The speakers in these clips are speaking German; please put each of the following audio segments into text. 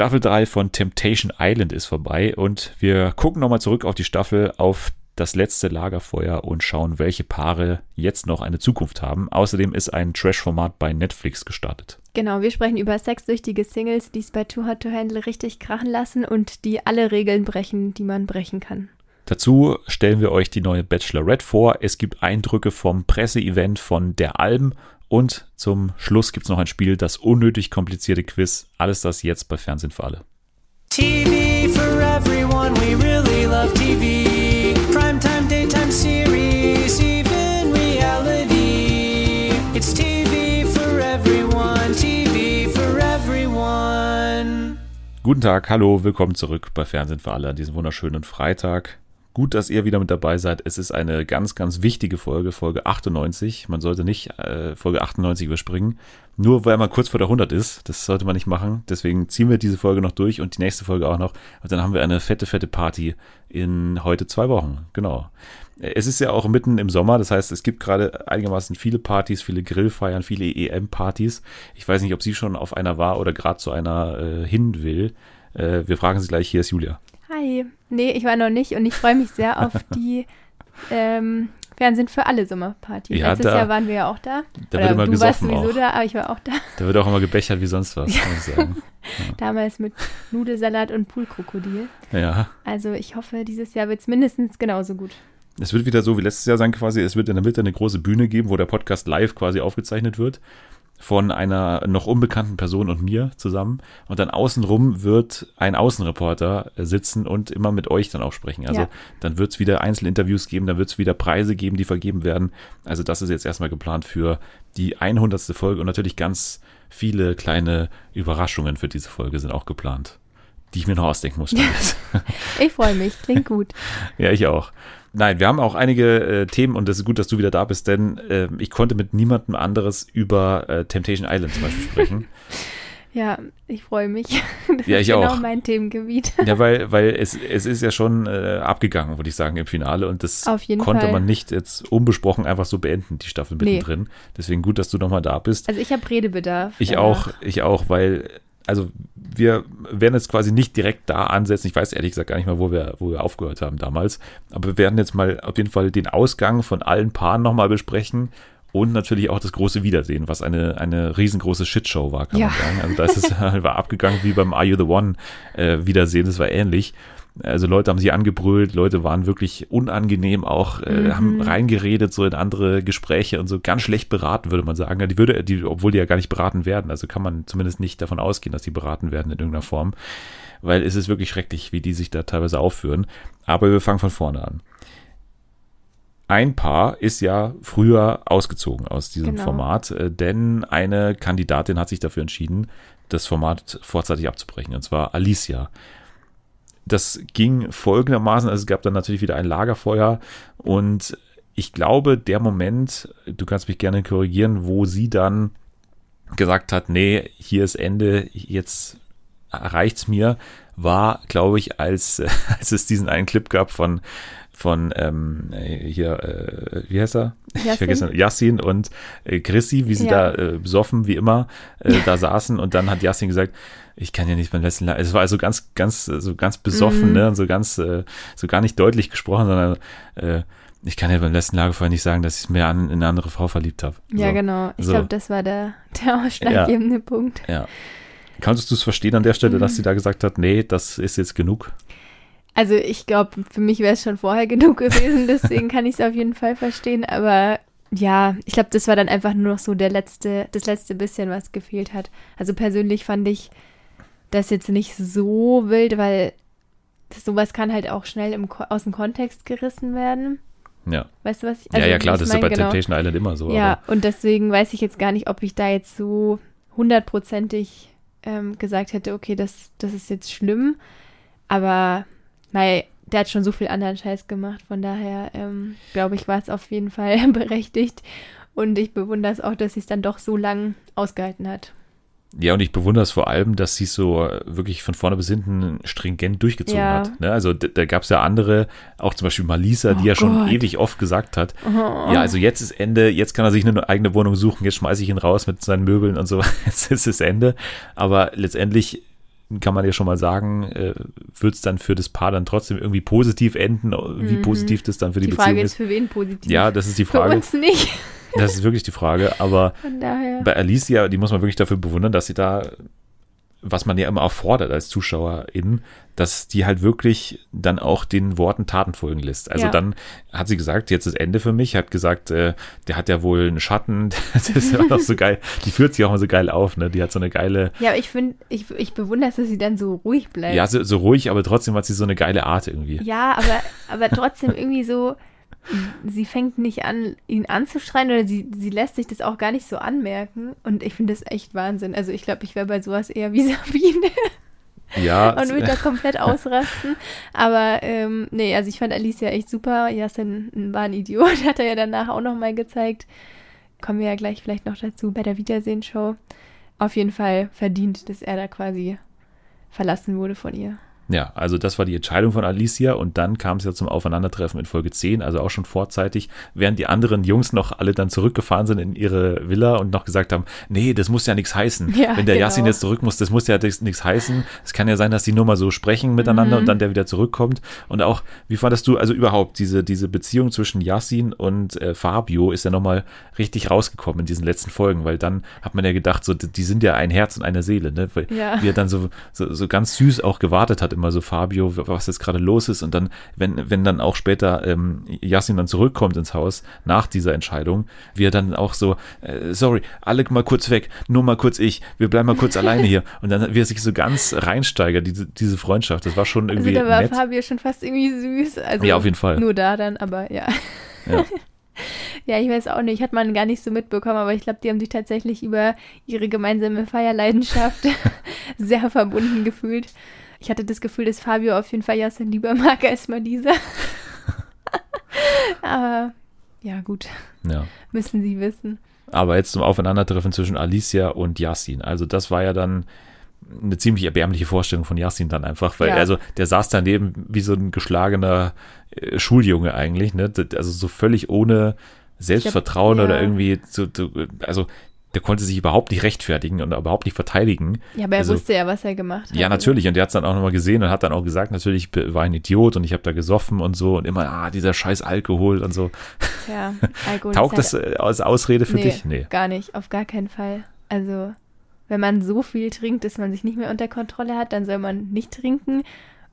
Staffel 3 von Temptation Island ist vorbei und wir gucken nochmal zurück auf die Staffel, auf das letzte Lagerfeuer und schauen, welche Paare jetzt noch eine Zukunft haben. Außerdem ist ein Trash-Format bei Netflix gestartet. Genau, wir sprechen über sexsüchtige Singles, die es bei Too Hot to Handle richtig krachen lassen und die alle Regeln brechen, die man brechen kann. Dazu stellen wir euch die neue Bachelorette vor. Es gibt Eindrücke vom Presseevent von der Alm und zum Schluss gibt es noch ein Spiel, das unnötig komplizierte Quiz. Alles das jetzt bei Fernsehen für alle. TV for everyone, we really love TV. Primetime, daytime series, even reality. It's TV for everyone, TV for everyone. Guten Tag, hallo, willkommen zurück bei Fernsehen für alle an diesem wunderschönen Freitag. Gut, dass ihr wieder mit dabei seid. Es ist eine ganz, ganz wichtige Folge, Folge 98. Man sollte nicht äh, Folge 98 überspringen, nur weil man kurz vor der 100 ist. Das sollte man nicht machen. Deswegen ziehen wir diese Folge noch durch und die nächste Folge auch noch. Und dann haben wir eine fette, fette Party in heute zwei Wochen. Genau. Es ist ja auch mitten im Sommer, das heißt, es gibt gerade einigermaßen viele Partys, viele Grillfeiern, viele EM-Partys. Ich weiß nicht, ob sie schon auf einer war oder gerade zu einer äh, hin will. Äh, wir fragen sie gleich. Hier ist Julia. Hi. Nee, ich war noch nicht und ich freue mich sehr auf die ähm, Fernsehen für alle Sommerparty. Ja, Letztes da, Jahr waren wir ja auch da. Da Oder wird immer du warst sowieso auch. da, aber ich war auch da. Da wird auch immer gebechert wie sonst was, ja. muss ich sagen. Ja. Damals mit Nudelsalat und Poolkrokodil. Ja. Also ich hoffe, dieses Jahr wird es mindestens genauso gut. Es wird wieder so wie letztes Jahr sein quasi. Es wird in der Mitte eine große Bühne geben, wo der Podcast live quasi aufgezeichnet wird von einer noch unbekannten Person und mir zusammen. Und dann außenrum wird ein Außenreporter sitzen und immer mit euch dann auch sprechen. Also ja. dann wird es wieder Einzelinterviews geben, dann wird es wieder Preise geben, die vergeben werden. Also das ist jetzt erstmal geplant für die 100. Folge und natürlich ganz viele kleine Überraschungen für diese Folge sind auch geplant, die ich mir noch ausdenken muss. ich freue mich, klingt gut. ja, ich auch. Nein, wir haben auch einige äh, Themen und es ist gut, dass du wieder da bist, denn äh, ich konnte mit niemandem anderes über äh, Temptation Island zum Beispiel sprechen. Ja, ich freue mich. Das ja, ich ist auch. genau mein Themengebiet. Ja, weil, weil es, es ist ja schon äh, abgegangen, würde ich sagen, im Finale. Und das konnte Fall. man nicht jetzt unbesprochen einfach so beenden, die Staffel mittendrin. Nee. Deswegen gut, dass du nochmal da bist. Also ich habe Redebedarf. Ich danach. auch, ich auch, weil also wir werden jetzt quasi nicht direkt da ansetzen. Ich weiß ehrlich gesagt gar nicht mal, wo wir, wo wir aufgehört haben damals. Aber wir werden jetzt mal auf jeden Fall den Ausgang von allen Paaren nochmal besprechen und natürlich auch das große Wiedersehen, was eine, eine riesengroße Shitshow war, kann ja. man sagen. Also da ist es war abgegangen wie beim Are You the One äh, Wiedersehen, das war ähnlich. Also Leute haben sich angebrüllt, Leute waren wirklich unangenehm auch, äh, mhm. haben reingeredet so in andere Gespräche und so ganz schlecht beraten, würde man sagen. Die würde, die, obwohl die ja gar nicht beraten werden. Also kann man zumindest nicht davon ausgehen, dass die beraten werden in irgendeiner Form. Weil es ist wirklich schrecklich, wie die sich da teilweise aufführen. Aber wir fangen von vorne an. Ein Paar ist ja früher ausgezogen aus diesem genau. Format, äh, denn eine Kandidatin hat sich dafür entschieden, das Format vorzeitig abzubrechen, und zwar Alicia das ging folgendermaßen, also es gab dann natürlich wieder ein Lagerfeuer. Und ich glaube, der Moment, du kannst mich gerne korrigieren, wo sie dann gesagt hat, nee, hier ist Ende, jetzt reicht's mir, war, glaube ich, als, als es diesen einen Clip gab von von ähm, hier, äh, wie heißt er? Yassin? Ich vergesse Yassin und äh, Chrissy, wie sie ja. da äh, besoffen, wie immer, äh, da saßen und dann hat Yassin gesagt, ich kann ja nicht beim letzten Es war also ganz, ganz, so ganz besoffen, mhm. ne? Und so ganz, äh, so gar nicht deutlich gesprochen, sondern äh, ich kann ja beim letzten Lagerfeuer nicht sagen, dass ich mir an in eine andere Frau verliebt habe. Ja, so. genau. Ich so. glaube, das war der, der ausschlaggebende ja. Punkt. Ja. Kannst du es verstehen an der Stelle, mhm. dass sie da gesagt hat, nee, das ist jetzt genug? Also ich glaube, für mich wäre es schon vorher genug gewesen, deswegen kann ich es auf jeden Fall verstehen. Aber ja, ich glaube, das war dann einfach nur noch so der letzte, das letzte bisschen, was gefehlt hat. Also persönlich fand ich das jetzt nicht so wild, weil das, sowas kann halt auch schnell im, aus dem Kontext gerissen werden. Ja. Weißt du, was ich also, Ja, ja, klar, das ist ja bei genau. Temptation Island immer so. Ja, und deswegen weiß ich jetzt gar nicht, ob ich da jetzt so hundertprozentig ähm, gesagt hätte, okay, das, das ist jetzt schlimm. Aber weil der hat schon so viel anderen Scheiß gemacht. Von daher, ähm, glaube ich, war es auf jeden Fall berechtigt. Und ich bewundere es auch, dass sie es dann doch so lang ausgehalten hat. Ja, und ich bewundere es vor allem, dass sie so wirklich von vorne bis hinten stringent durchgezogen ja. hat. Ne? Also da, da gab es ja andere, auch zum Beispiel Malisa, die oh ja schon ewig oft gesagt hat, oh. ja, also jetzt ist Ende, jetzt kann er sich eine eigene Wohnung suchen, jetzt schmeiße ich ihn raus mit seinen Möbeln und so, jetzt ist es Ende. Aber letztendlich kann man ja schon mal sagen, äh, wird es dann für das Paar dann trotzdem irgendwie positiv enden, wie Mhm. positiv das dann für die, Die Beziehung Frage ist. ist, für wen positiv? Ja, das ist die Für Frage. uns nicht. Das ist wirklich die Frage. Aber bei Alicia, die muss man wirklich dafür bewundern, dass sie da, was man ja immer auch fordert als Zuschauerin, dass die halt wirklich dann auch den Worten Taten folgen lässt. Also Ja. dann hat sie gesagt, jetzt ist Ende für mich, hat gesagt, äh, der hat ja wohl einen Schatten, das ist ja auch so geil, die führt sich auch mal so geil auf, ne? Die hat so eine geile, Ja, aber ich finde, ich, ich bewundere es, dass sie dann so ruhig bleibt. ja, so, so ruhig, aber trotzdem hat sie so eine geile Art irgendwie. Ja, aber, aber trotzdem irgendwie so, sie fängt nicht an, ihn anzuschreien oder sie, sie lässt sich das auch gar nicht so anmerken. Und ich finde das echt Wahnsinn. Also ich glaube, ich wäre bei sowas eher wie Sabine Ja, und würde da komplett ausrasten. Aber ähm, nee, also ich fand Alicia echt super. Jasin war ein Idiot, hat er ja danach auch nochmal gezeigt. Kommen wir ja gleich vielleicht noch dazu bei der Wiedersehen-Show. Auf jeden Fall verdient, dass er da quasi verlassen wurde von ihr. Ja, also das war die Entscheidung von Alicia und dann kam es ja zum Aufeinandertreffen in Folge 10, also auch schon vorzeitig, während die anderen Jungs noch alle dann zurückgefahren sind in ihre Villa und noch gesagt haben, nee, das muss ja nichts heißen. Ja, Wenn der genau. Yassin jetzt zurück muss, das muss ja nichts heißen. Es kann ja sein, dass die nur mal so sprechen miteinander Mhm. und dann der wieder zurückkommt. Und auch, wie fandest du, also überhaupt, diese, diese Beziehung zwischen Yassin und äh, Fabio ist ja nochmal richtig rausgekommen in diesen letzten Folgen, weil dann hat man ja gedacht, so, die sind ja ein Herz und eine Seele, ne? Weil Ja. wie er dann so, so, so ganz süß auch gewartet hat, immer so Fabio, was jetzt gerade los ist. Und dann, wenn, wenn dann auch später ähm, Yassin dann zurückkommt ins Haus nach dieser Entscheidung, wie er dann auch so, äh, sorry, alle mal kurz weg, nur mal kurz ich, wir bleiben mal kurz alleine hier. Und dann, wie er sich so ganz reinsteigert, diese, diese Freundschaft, das war schon Also irgendwie da war nett. Fabio schon fast irgendwie süß. Also Ja, auf jeden Fall. Nur da dann, aber ja. Ja. Ja, ich weiß auch nicht, hat man gar nicht so mitbekommen, aber ich glaube, die haben sich tatsächlich über ihre gemeinsame Feierleidenschaft sehr verbunden gefühlt. Ich hatte das Gefühl, dass Fabio auf jeden Fall Jasin lieber mag als Marisa. aber ja, gut, ja. müssen sie wissen. Aber jetzt zum Aufeinandertreffen zwischen Alicia und Yassin. Also das war ja dann eine ziemlich erbärmliche Vorstellung von Yassin dann einfach, weil Ja. also der saß daneben wie so ein geschlagener äh, Schuljunge eigentlich, ne? Also so völlig ohne Selbstvertrauen ja. oder irgendwie so, so, also der konnte sich überhaupt nicht rechtfertigen und überhaupt nicht verteidigen. Ja, aber er Also- wusste ja, was er gemacht hat. Ja, natürlich. Und der hat es dann auch nochmal gesehen und hat dann auch gesagt, natürlich war ein Idiot und ich habe da gesoffen und so und immer, ah, dieser scheiß Alkohol und so. Tja, Alkohol Taugt ist das halt- als Ausrede für nee, dich? Nee. Gar nicht, auf gar keinen Fall. Also, wenn man so viel trinkt, dass man sich nicht mehr unter Kontrolle hat, dann soll man nicht trinken.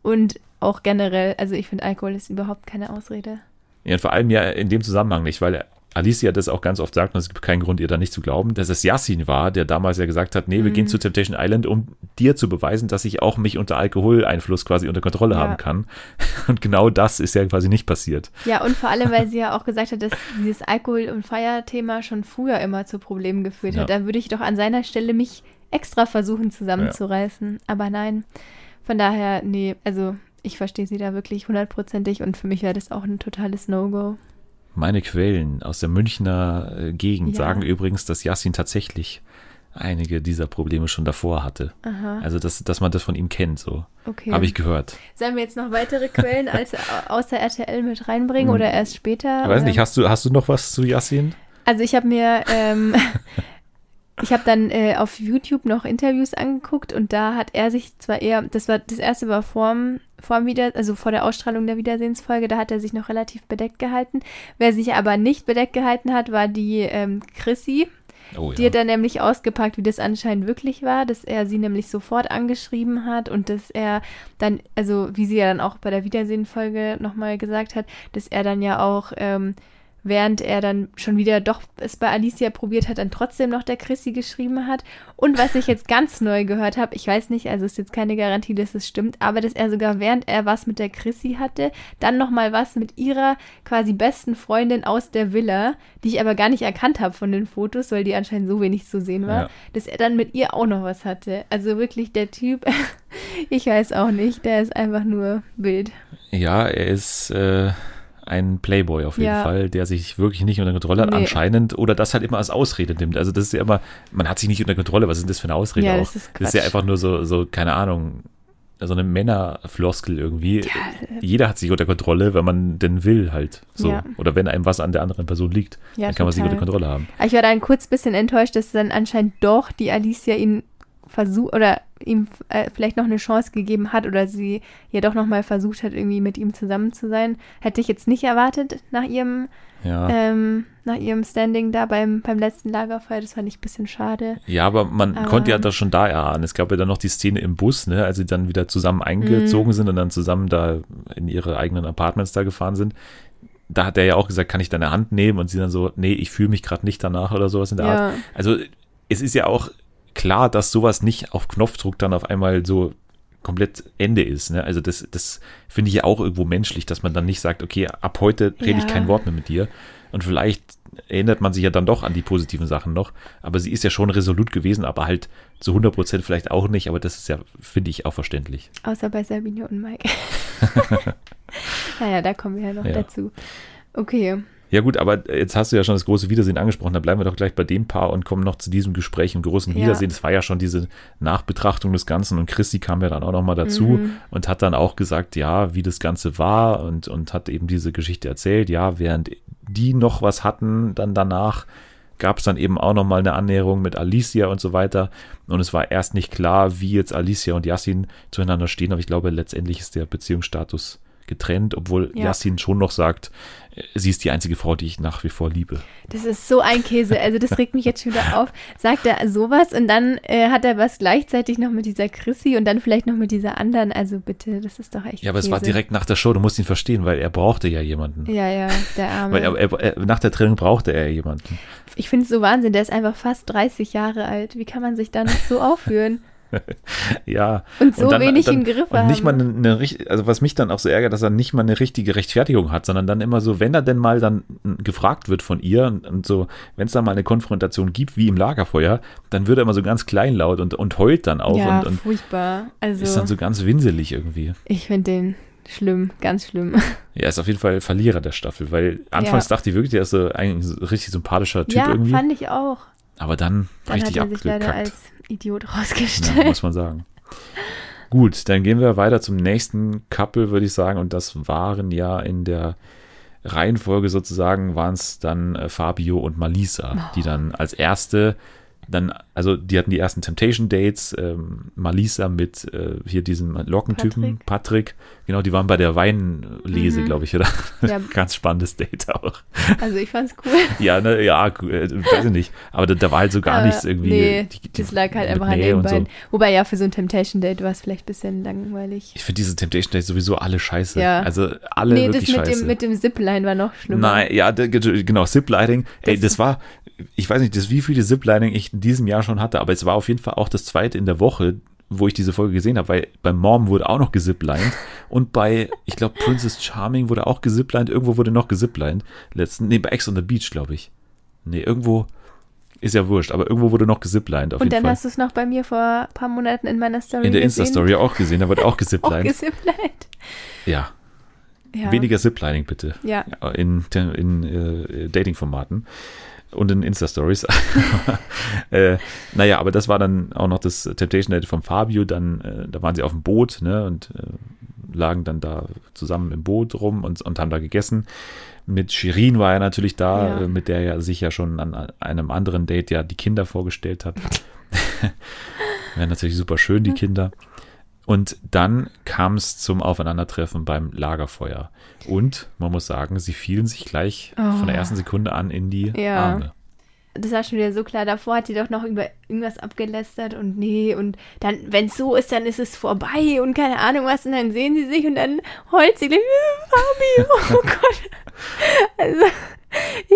Und auch generell, also ich finde, Alkohol ist überhaupt keine Ausrede. Ja, und vor allem ja in dem Zusammenhang nicht, weil Alicia das auch ganz oft sagt, und es gibt keinen Grund, ihr da nicht zu glauben, dass es Yassin war, der damals ja gesagt hat, nee, wir Mhm. gehen zu Temptation Island, um dir zu beweisen, dass ich auch mich unter Alkoholeinfluss quasi unter Kontrolle Ja. haben kann. Und genau das ist ja quasi nicht passiert. Ja, und vor allem, weil sie ja auch gesagt hat, dass dieses Alkohol- und Feierthema schon früher immer zu Problemen geführt hat. Ja. Da würde ich doch an seiner Stelle mich extra versuchen zusammenzureißen. Aber nein, von daher, nee, also ich verstehe sie da wirklich hundertprozentig und für mich wäre das auch ein totales No-Go. Meine Quellen aus der Münchner äh, Gegend Ja. sagen übrigens, dass Yassin tatsächlich einige dieser Probleme schon davor hatte. Aha, Also, dass, dass man das von ihm kennt, so. okay. Habe ich gehört. Sollen wir jetzt noch weitere Quellen als außer RTL mit reinbringen Hm. oder erst später? Ich weiß nicht, hast du, hast du noch was zu Yassin? Also ich habe mir, ähm, ich habe dann äh, auf YouTube noch Interviews angeguckt und da hat er sich zwar eher, das war das erste war vorm, vorm Wieder, also vor der Ausstrahlung der Wiedersehensfolge, da hat er sich noch relativ bedeckt gehalten. Wer sich aber nicht bedeckt gehalten hat, war die ähm, Chrissy. Oh Die hat dann nämlich ausgepackt, wie das anscheinend wirklich war, dass er sie nämlich sofort angeschrieben hat und dass er dann, also wie sie ja dann auch bei der Wiedersehen-Folge nochmal gesagt hat, dass er dann ja auch, ähm, während er dann schon wieder doch es bei Alicia probiert hat, dann trotzdem noch der Chrissy geschrieben hat. Und was ich jetzt ganz neu gehört habe, ich weiß nicht, also ist jetzt keine Garantie, dass es stimmt, aber dass er sogar während er was mit der Chrissy hatte, dann nochmal was mit ihrer quasi besten Freundin aus der Villa, die ich aber gar nicht erkannt habe von den Fotos, weil die anscheinend so wenig zu sehen war, Ja. dass er dann mit ihr auch noch was hatte. Also wirklich der Typ, ich weiß auch nicht, der ist einfach nur wild. Ja, er ist äh, ein Playboy auf jeden Ja. Fall, der sich wirklich nicht unter Kontrolle hat, Nee. anscheinend, oder das halt immer als Ausrede nimmt. Also das ist ja immer, man hat sich nicht unter Kontrolle, was ist denn das für eine Ausrede Ja, auch? das ist das ist ja einfach nur so, so, keine Ahnung, so eine Männerfloskel irgendwie. Jeder hat sich unter Kontrolle, wenn man denn will halt. So. Ja. Oder wenn einem was an der anderen Person liegt, Ja, dann kann man sich total. unter Kontrolle haben. Ich war dann kurz ein bisschen enttäuscht, dass dann anscheinend doch die Alicia ihn versucht oder ihm äh, vielleicht noch eine Chance gegeben hat oder sie ja doch nochmal versucht hat, irgendwie mit ihm zusammen zu sein. Hätte ich jetzt nicht erwartet nach ihrem, Ja. ähm, nach ihrem Standing da beim, beim letzten Lagerfeuer. Das fand ich ein bisschen schade. Ja, aber man Aber- konnte ja das schon da erahnen. Es gab ja dann noch die Szene im Bus, ne, als sie dann wieder zusammen Mhm. eingezogen sind und dann zusammen da in ihre eigenen Apartments da gefahren sind. Da hat er ja auch gesagt, kann ich deine Hand nehmen? Und sie dann so, nee, ich fühle mich gerade nicht danach oder sowas in der Art. Ja, Also es ist ja auch klar, dass sowas nicht auf Knopfdruck dann auf einmal so komplett Ende ist. Ne? Also das, das finde ich ja auch irgendwo menschlich, dass man dann nicht sagt, okay, ab heute rede ich Ja. kein Wort mehr mit dir. Und vielleicht erinnert man sich ja dann doch an die positiven Sachen noch. Aber sie ist ja schon resolut gewesen, aber halt zu 100 Prozent vielleicht auch nicht. Aber das ist ja, finde ich, auch verständlich. außer bei Sabine und Mike. naja, da kommen wir ja noch Ja. dazu. Okay. Ja gut, aber jetzt hast du ja schon das große Wiedersehen angesprochen. Da bleiben wir doch gleich bei dem Paar und kommen noch zu diesem Gespräch im großen Ja. Wiedersehen. Es war ja schon diese Nachbetrachtung des Ganzen und Christi kam ja dann auch nochmal dazu Mhm. und hat dann auch gesagt, ja, wie das Ganze war und, und hat eben diese Geschichte erzählt. Ja, während die noch was hatten, dann danach gab es dann eben auch nochmal eine Annäherung mit Alicia und so weiter. Und es war erst nicht klar, wie jetzt Alicia und Yassin zueinander stehen, aber ich glaube, letztendlich ist der Beziehungsstatus getrennt, obwohl Ja. Yassin schon noch sagt, sie ist die einzige Frau, die ich nach wie vor liebe. Das ist so ein Käse. Also das regt mich jetzt schon wieder auf. Sagt er sowas und dann äh, hat er was gleichzeitig noch mit dieser Chrissy und dann vielleicht noch mit dieser anderen. Also bitte, das ist doch echt Ja, aber Käse. es war direkt nach der Show, du musst ihn verstehen, weil er brauchte ja jemanden. Ja, ja, der Arme. Weil er, er, er, nach der Trennung brauchte er jemanden. ich finde es so Wahnsinn. Der ist einfach fast 30 Jahre alt. Wie kann man sich da noch so aufführen? Ja. Und so wenig im Griff Und nicht mal eine, eine also was mich dann auch so ärgert, dass er nicht mal eine richtige Rechtfertigung hat, sondern dann immer so, wenn er denn mal dann gefragt wird von ihr und, und so, wenn es da mal eine Konfrontation gibt, wie im Lagerfeuer, dann wird er immer so ganz kleinlaut und, und heult dann auch ja, und, und furchtbar. ist Also dann so ganz winselig irgendwie. ich finde den schlimm, ganz schlimm. Er ist auf jeden Fall Verlierer der Staffel, weil anfangs dachte ich wirklich, er ist so ein richtig sympathischer Typ ja, irgendwie. fand ich auch. Aber dann, Dann richtig abgekackt. Idiot Ja, rausgestellt. muss man sagen. Gut, dann gehen wir weiter zum nächsten Couple, würde ich sagen. Und das waren ja in der Reihenfolge sozusagen, waren es dann äh, Fabio und Malisa, die dann als erste dann, also die hatten die ersten Temptation-Dates, ähm, Malisa mit äh, hier diesem Lockentypen, Patrick. genau, die waren bei der Weinlese, Mhm. glaube ich, oder? Ja. Ganz spannendes Date auch. Also ich fand's cool. Ja, ne, ja, äh, weiß ich nicht. Aber da, da war halt so gar Aber nichts irgendwie. Nee, die- die- das lag halt einfach an Nähe den und so. beiden. Wobei ja, für so ein Temptation-Date war es vielleicht ein bisschen langweilig. Ich finde diese Temptation Dates sowieso alle scheiße. Ja. Also alle Nee, das wirklich mit scheiße. dem, mit dem Zipline war noch schlimmer. Nein, ja, genau, Ziplining. Ey, Das- das war, ich weiß nicht, das, wie viele Ziplining ich in diesem Jahr schon hatte, aber es war auf jeden Fall auch das zweite in der Woche, wo ich diese Folge gesehen habe, weil bei Mom wurde auch noch gesiplined und bei, ich glaube, Princess Charming wurde auch gesiplined, irgendwo wurde noch gesiplined. Letzten, nee, bei Ex on the Beach, glaube ich. Nee, irgendwo, ist ja wurscht, aber irgendwo wurde noch gesiplined auf Und jeden dann Fall. hast du es noch bei mir vor ein paar Monaten in meiner Story in der. Insta-Story auch gesehen, da wurde auch Auch gesiplined. gesiplined. ja, Ja. weniger Ziplining bitte. Ja. in, in äh, Dating-Formaten und in Insta-Stories. äh, naja, aber das war dann auch noch das Temptation Date von Fabio. Dann, äh, da waren sie auf dem Boot ne, und äh, lagen dann da zusammen im Boot rum und, und haben da gegessen. Mit Shirin war er natürlich da, Ja. äh, mit der er sich ja schon an einem anderen Date ja die Kinder vorgestellt hat. Wäre natürlich super schön, die Kinder. Und dann kam es zum Aufeinandertreffen beim Lagerfeuer. Und man muss sagen, sie fielen sich gleich von der Oh. ersten Sekunde an in die Ja. Arme. Das war schon wieder so klar. Davor hat die doch noch über irgendwas abgelästert und nee, und dann, wenn es so ist, dann ist es vorbei und keine Ahnung was. Und dann sehen sie sich und dann heult sie gleich, "Äh, Fabio, oh Gott. Also,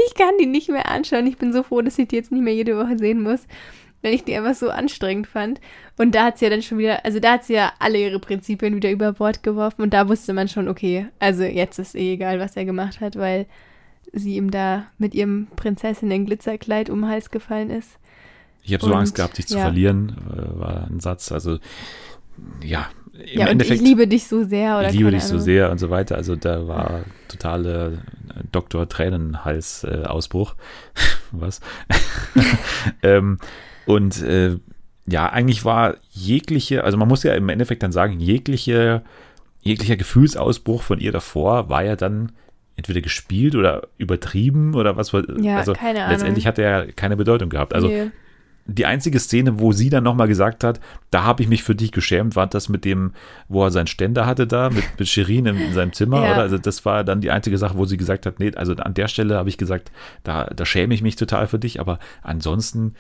ich kann die nicht mehr anschauen. Ich bin so froh, dass ich die jetzt nicht mehr jede Woche sehen muss, weil ich die einfach so anstrengend fand. Und da hat sie ja dann schon wieder, also da hat sie ja alle ihre Prinzipien wieder über Bord geworfen und da wusste man schon, okay, also jetzt ist eh egal, was er gemacht hat, weil sie ihm da mit ihrem Prinzessinnen-Glitzerkleid um den Hals gefallen ist. Ich habe so Und, Angst gehabt, dich zu ja. verlieren, äh, war ein Satz. Also, ja, im ja, und Endeffekt. ich liebe dich so sehr. Oder ich liebe dich so Ahnung. sehr und so weiter. Also da war totale äh, Doktor Tränenhals äh, Ausbruch. Was? ähm, und äh, ja, eigentlich war jegliche, also man muss ja im Endeffekt dann sagen, jegliche, jeglicher Gefühlsausbruch von ihr davor war ja dann entweder gespielt oder übertrieben oder was war. Ja, also keine Ahnung. letztendlich hat er ja keine Bedeutung gehabt. Also nee. die einzige Szene, wo sie dann nochmal gesagt hat, da habe ich mich für dich geschämt, war das mit dem, wo er seinen Ständer hatte da, mit, mit Shirin in, in seinem Zimmer, Ja. oder? Also das war dann die einzige Sache, wo sie gesagt hat, nee, also an der Stelle habe ich gesagt, da, da schäme ich mich total für dich, aber ansonsten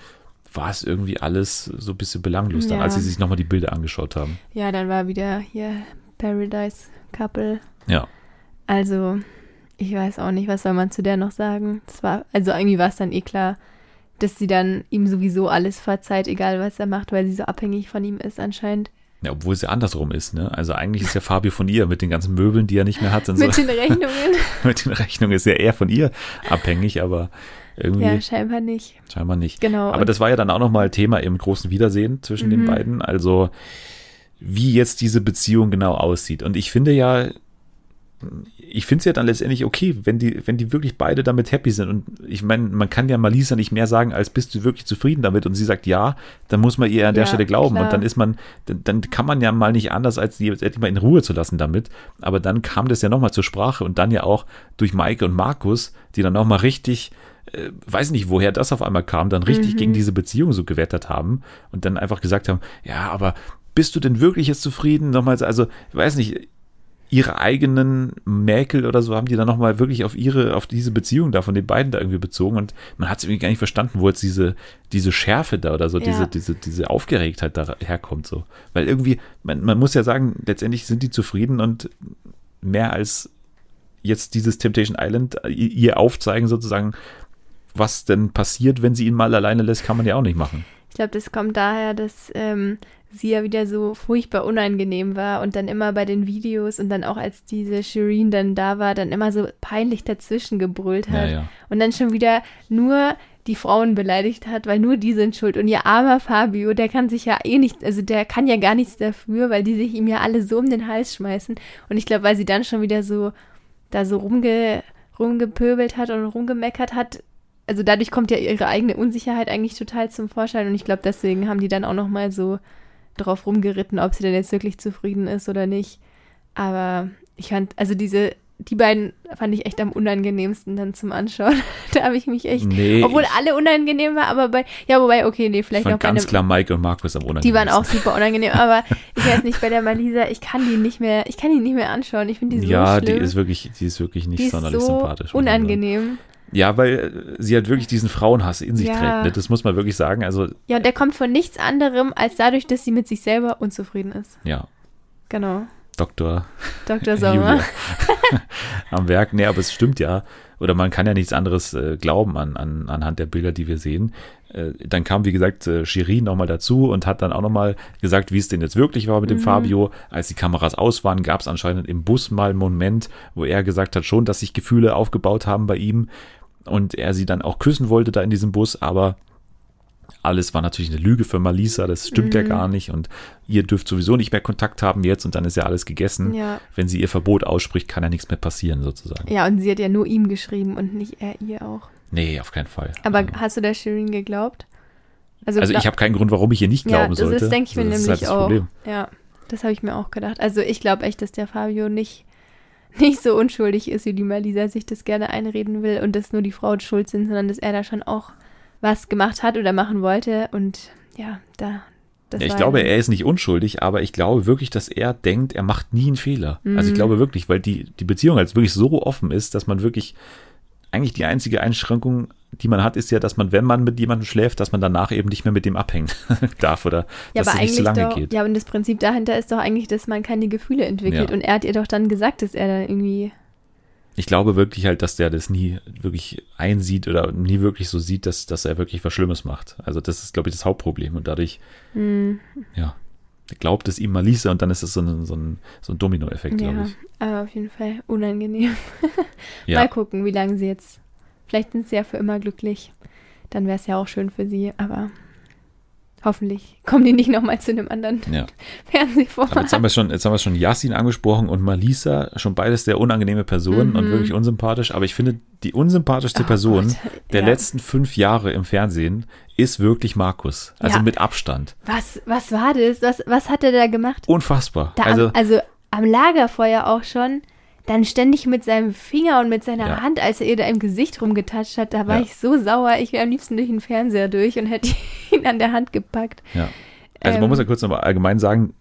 war es irgendwie alles so ein bisschen belanglos dann, Ja. als sie sich nochmal die Bilder angeschaut haben. Ja, dann war wieder hier Paradise Couple. Ja. Also, ich weiß auch nicht, was soll man zu der noch sagen. Das war, also irgendwie war es dann eh klar, dass sie dann ihm sowieso alles verzeiht, egal was er macht, weil sie so abhängig von ihm ist anscheinend. Ja, obwohl es ja andersrum ist, ne? Also eigentlich ist ja Fabio von ihr mit den ganzen Möbeln, die er nicht mehr hat. Mit so. den Rechnungen. mit den Rechnungen ist ja eher von ihr abhängig, aber irgendwie ja, scheinbar nicht. scheinbar nicht. Genau. Aber das war ja dann auch nochmal Thema im großen Wiedersehen zwischen den Mhm. beiden. Also wie jetzt diese Beziehung genau aussieht. Und ich finde ja, ich finde es ja dann letztendlich okay, wenn die, wenn die wirklich beide damit happy sind. Und ich meine, man kann ja Malisa nicht mehr sagen, als bist du wirklich zufrieden damit. Und sie sagt ja, dann muss man ihr an der Ja, Stelle glauben. klar. Und dann ist man, dann, dann kann man ja mal nicht anders, als die jetzt endlich mal in Ruhe zu lassen damit. Aber dann kam das ja nochmal zur Sprache und dann ja auch durch Maike und Markus, die dann nochmal richtig äh, weiß nicht, woher das auf einmal kam, dann richtig Mhm. gegen diese Beziehung so gewettert haben und dann einfach gesagt haben, ja, aber bist du denn wirklich jetzt zufrieden? Nochmals, also, ich weiß nicht, ihre eigenen Mäkel oder so haben die dann nochmal wirklich auf ihre, auf diese Beziehung da von den beiden da irgendwie bezogen und man hat es irgendwie gar nicht verstanden, wo jetzt diese, diese Schärfe da oder so, Ja. diese, diese, diese Aufgeregtheit da herkommt so. Weil irgendwie, man, man muss ja sagen, letztendlich sind die zufrieden und mehr als jetzt dieses Temptation Island äh, ihr aufzeigen sozusagen, was denn passiert, wenn sie ihn mal alleine lässt, kann man ja auch nicht machen. Ich glaube, das kommt daher, dass ähm, sie ja wieder so furchtbar unangenehm war und dann immer bei den Videos und dann auch als diese Shireen dann da war, dann immer so peinlich dazwischen gebrüllt hat Ja, ja. und dann schon wieder nur die Frauen beleidigt hat, weil nur die sind schuld. Und ihr armer Fabio, der kann sich ja eh nicht, also der kann ja gar nichts dafür, weil die sich ihm ja alle so um den Hals schmeißen. Und ich glaube, weil sie dann schon wieder so da so rumge, rumgepöbelt hat und rumgemeckert hat, also dadurch kommt ja ihre eigene Unsicherheit eigentlich total zum Vorschein und ich glaube, deswegen haben die dann auch noch mal so drauf rumgeritten, ob sie denn jetzt wirklich zufrieden ist oder nicht. Aber ich fand, also diese, die beiden fand ich echt am unangenehmsten dann zum Anschauen. da habe ich mich echt, Nee, obwohl ich- alle unangenehm war, aber bei, ja, wobei, okay, nee, Ich vielleicht auch fand bei ganz einem, klar Mike und Markus am unangenehmsten. die waren auch super unangenehm, aber ich weiß nicht, bei der Malisa, ich kann die nicht mehr, ich kann die nicht mehr anschauen. Ich finde die so Ja, schlimm. die ist wirklich, die ist wirklich nicht Die sonderlich so sympathisch. unangenehm. Ja, weil äh, sie halt wirklich diesen Frauenhass in sich Ja. trägt. Ne? Das muss man wirklich sagen. Also, Ja, und der kommt von nichts anderem als dadurch, dass sie mit sich selber unzufrieden ist. ja, Genau. Dr. Dr. Sommer. Am Werk. Nee, aber es stimmt ja. Oder man kann ja nichts anderes äh, glauben an, an, anhand der Bilder, die wir sehen. Äh, dann kam, wie gesagt, äh, Shirin nochmal dazu und hat dann auch nochmal gesagt, wie es denn jetzt wirklich war mit dem Fabio. Als die Kameras aus waren, gab es anscheinend im Bus mal einen Moment, wo er gesagt hat schon, dass sich Gefühle aufgebaut haben bei ihm und er sie dann auch küssen wollte da in diesem Bus, aber alles war natürlich eine Lüge für Malisa, das stimmt ja gar nicht und ihr dürft sowieso nicht mehr Kontakt haben jetzt und dann ist ja alles gegessen. Ja. Wenn sie ihr Verbot ausspricht, kann ja nichts mehr passieren sozusagen. Ja, und sie hat ja nur ihm geschrieben und nicht er ihr auch. Nee, auf keinen Fall. Aber hast du der Shirin geglaubt? also glaub- ich habe keinen Grund, warum ich ihr nicht ja, glauben das sollte. ist, denke ich mir das ist nämlich halt das auch. Problem. Ja, das habe ich mir auch gedacht. Also ich glaube echt, dass der Fabio nicht, nicht so unschuldig ist, wie die Malisa sich das gerne einreden will und dass nur die Frauen schuld sind, sondern dass er da schon auch was gemacht hat oder machen wollte. Und ja, da. Ja, ich glaube, er ist nicht unschuldig, aber ich glaube wirklich, dass er denkt, er macht nie einen Fehler. Also Mhm. ich glaube wirklich, weil die, die Beziehung jetzt wirklich so offen ist, dass man wirklich, eigentlich die einzige Einschränkung, die man hat, ist ja, dass man, wenn man mit jemandem schläft, dass man danach eben nicht mehr mit dem abhängen darf oder Ja, dass aber es nicht zu eigentlich lange doch, geht. ja, und das Prinzip dahinter ist doch eigentlich, dass man keine Gefühle entwickelt. Ja. Und er hat ihr doch dann gesagt, dass er da irgendwie. Ich glaube wirklich halt, dass der das nie wirklich einsieht oder nie wirklich so sieht, dass, dass er wirklich was Schlimmes macht. Also das ist, glaube ich, das Hauptproblem. Und dadurch, Hm, ja, glaubt es ihm Malisa und dann ist es so ein, so ein, so ein Dominoeffekt, glaube ja, ich. aber auf jeden Fall unangenehm. Ja. Mal gucken, wie lange sie jetzt. Vielleicht sind sie ja für immer glücklich. Dann wäre es ja auch schön für sie, aber hoffentlich kommen die nicht nochmal zu einem anderen ja. Fernsehformat. Aber jetzt haben wir schon, jetzt haben wir schon Yasin angesprochen und Malisa, schon beides sehr unangenehme Personen und Mhm. wirklich unsympathisch. Aber ich finde, die unsympathischste Oh Person Gott, der ja. letzten fünf Jahre im Fernsehen ist wirklich Markus. Also Ja. mit Abstand. Was, was war das? Was, was hat er da gemacht? Unfassbar. Da also, am, also am Lagerfeuer auch schon. Dann ständig mit seinem Finger und mit seiner Ja. Hand, als er ihr da im Gesicht rumgetatscht hat, da war Ja. ich so sauer. Ich wäre am liebsten durch den Fernseher durch und hätte ihn an der Hand gepackt. Ja. Also man Ähm. muss ja kurz nochmal allgemein sagen,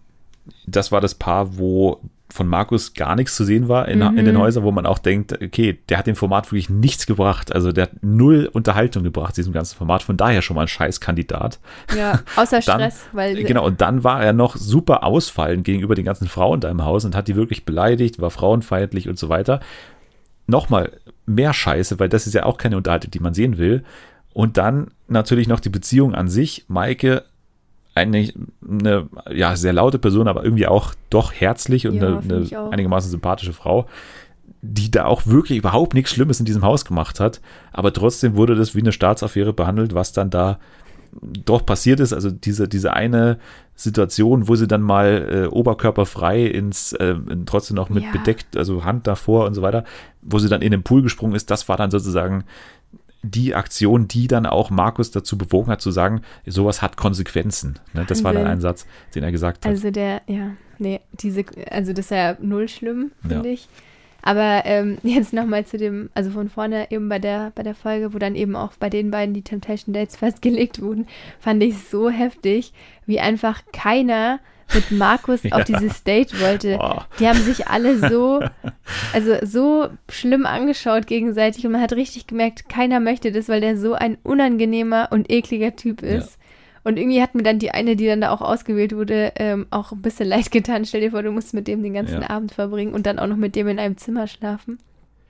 das war das Paar, wo von Markus gar nichts zu sehen war in, in den Häusern, wo man auch denkt, okay, der hat dem Format wirklich nichts gebracht. Also der hat null Unterhaltung gebracht, diesem ganzen Format. Von daher schon mal ein Scheißkandidat. Ja, außer Dann, Stress, weil genau, und dann war er noch super ausfallend gegenüber den ganzen Frauen da im Haus und hat die wirklich beleidigt, war frauenfeindlich und so weiter. Nochmal mehr Scheiße, weil das ist ja auch keine Unterhaltung, die man sehen will. Und dann natürlich noch die Beziehung an sich. Maike, eigentlich eine ja, sehr laute Person, aber irgendwie auch doch herzlich und Ja, eine, eine einigermaßen sympathische Frau, die da auch wirklich überhaupt nichts Schlimmes in diesem Haus gemacht hat. Aber trotzdem wurde das wie eine Staatsaffäre behandelt, was dann da doch passiert ist. Also diese, diese eine Situation, wo sie dann mal äh, oberkörperfrei ins, äh, in- trotzdem noch mit Ja. bedeckt, also Hand davor und so weiter, wo sie dann in den Pool gesprungen ist, das war dann sozusagen die Aktion, die dann auch Markus dazu bewogen hat zu sagen, sowas hat Konsequenzen. Ne? Das war dann ein Satz, den er gesagt hat. Also der, ja, nee, diese, also das ist ja null schlimm, finde Ja. ich. Aber ähm, jetzt nochmal zu dem, also von vorne eben bei der, bei der Folge, wo dann eben auch bei den beiden die Temptation Dates festgelegt wurden, fand ich so heftig, wie einfach keiner mit Markus Ja. auf dieses Date wollte. Boah. Die haben sich alle so, also so schlimm angeschaut gegenseitig und man hat richtig gemerkt, keiner möchte das, weil der so ein unangenehmer und ekliger Typ ist. Und irgendwie hat mir dann die eine, die dann da auch ausgewählt wurde, ähm, auch ein bisschen leid getan. Stell dir vor, du musst mit dem den ganzen Ja. Abend verbringen und dann auch noch mit dem in einem Zimmer schlafen.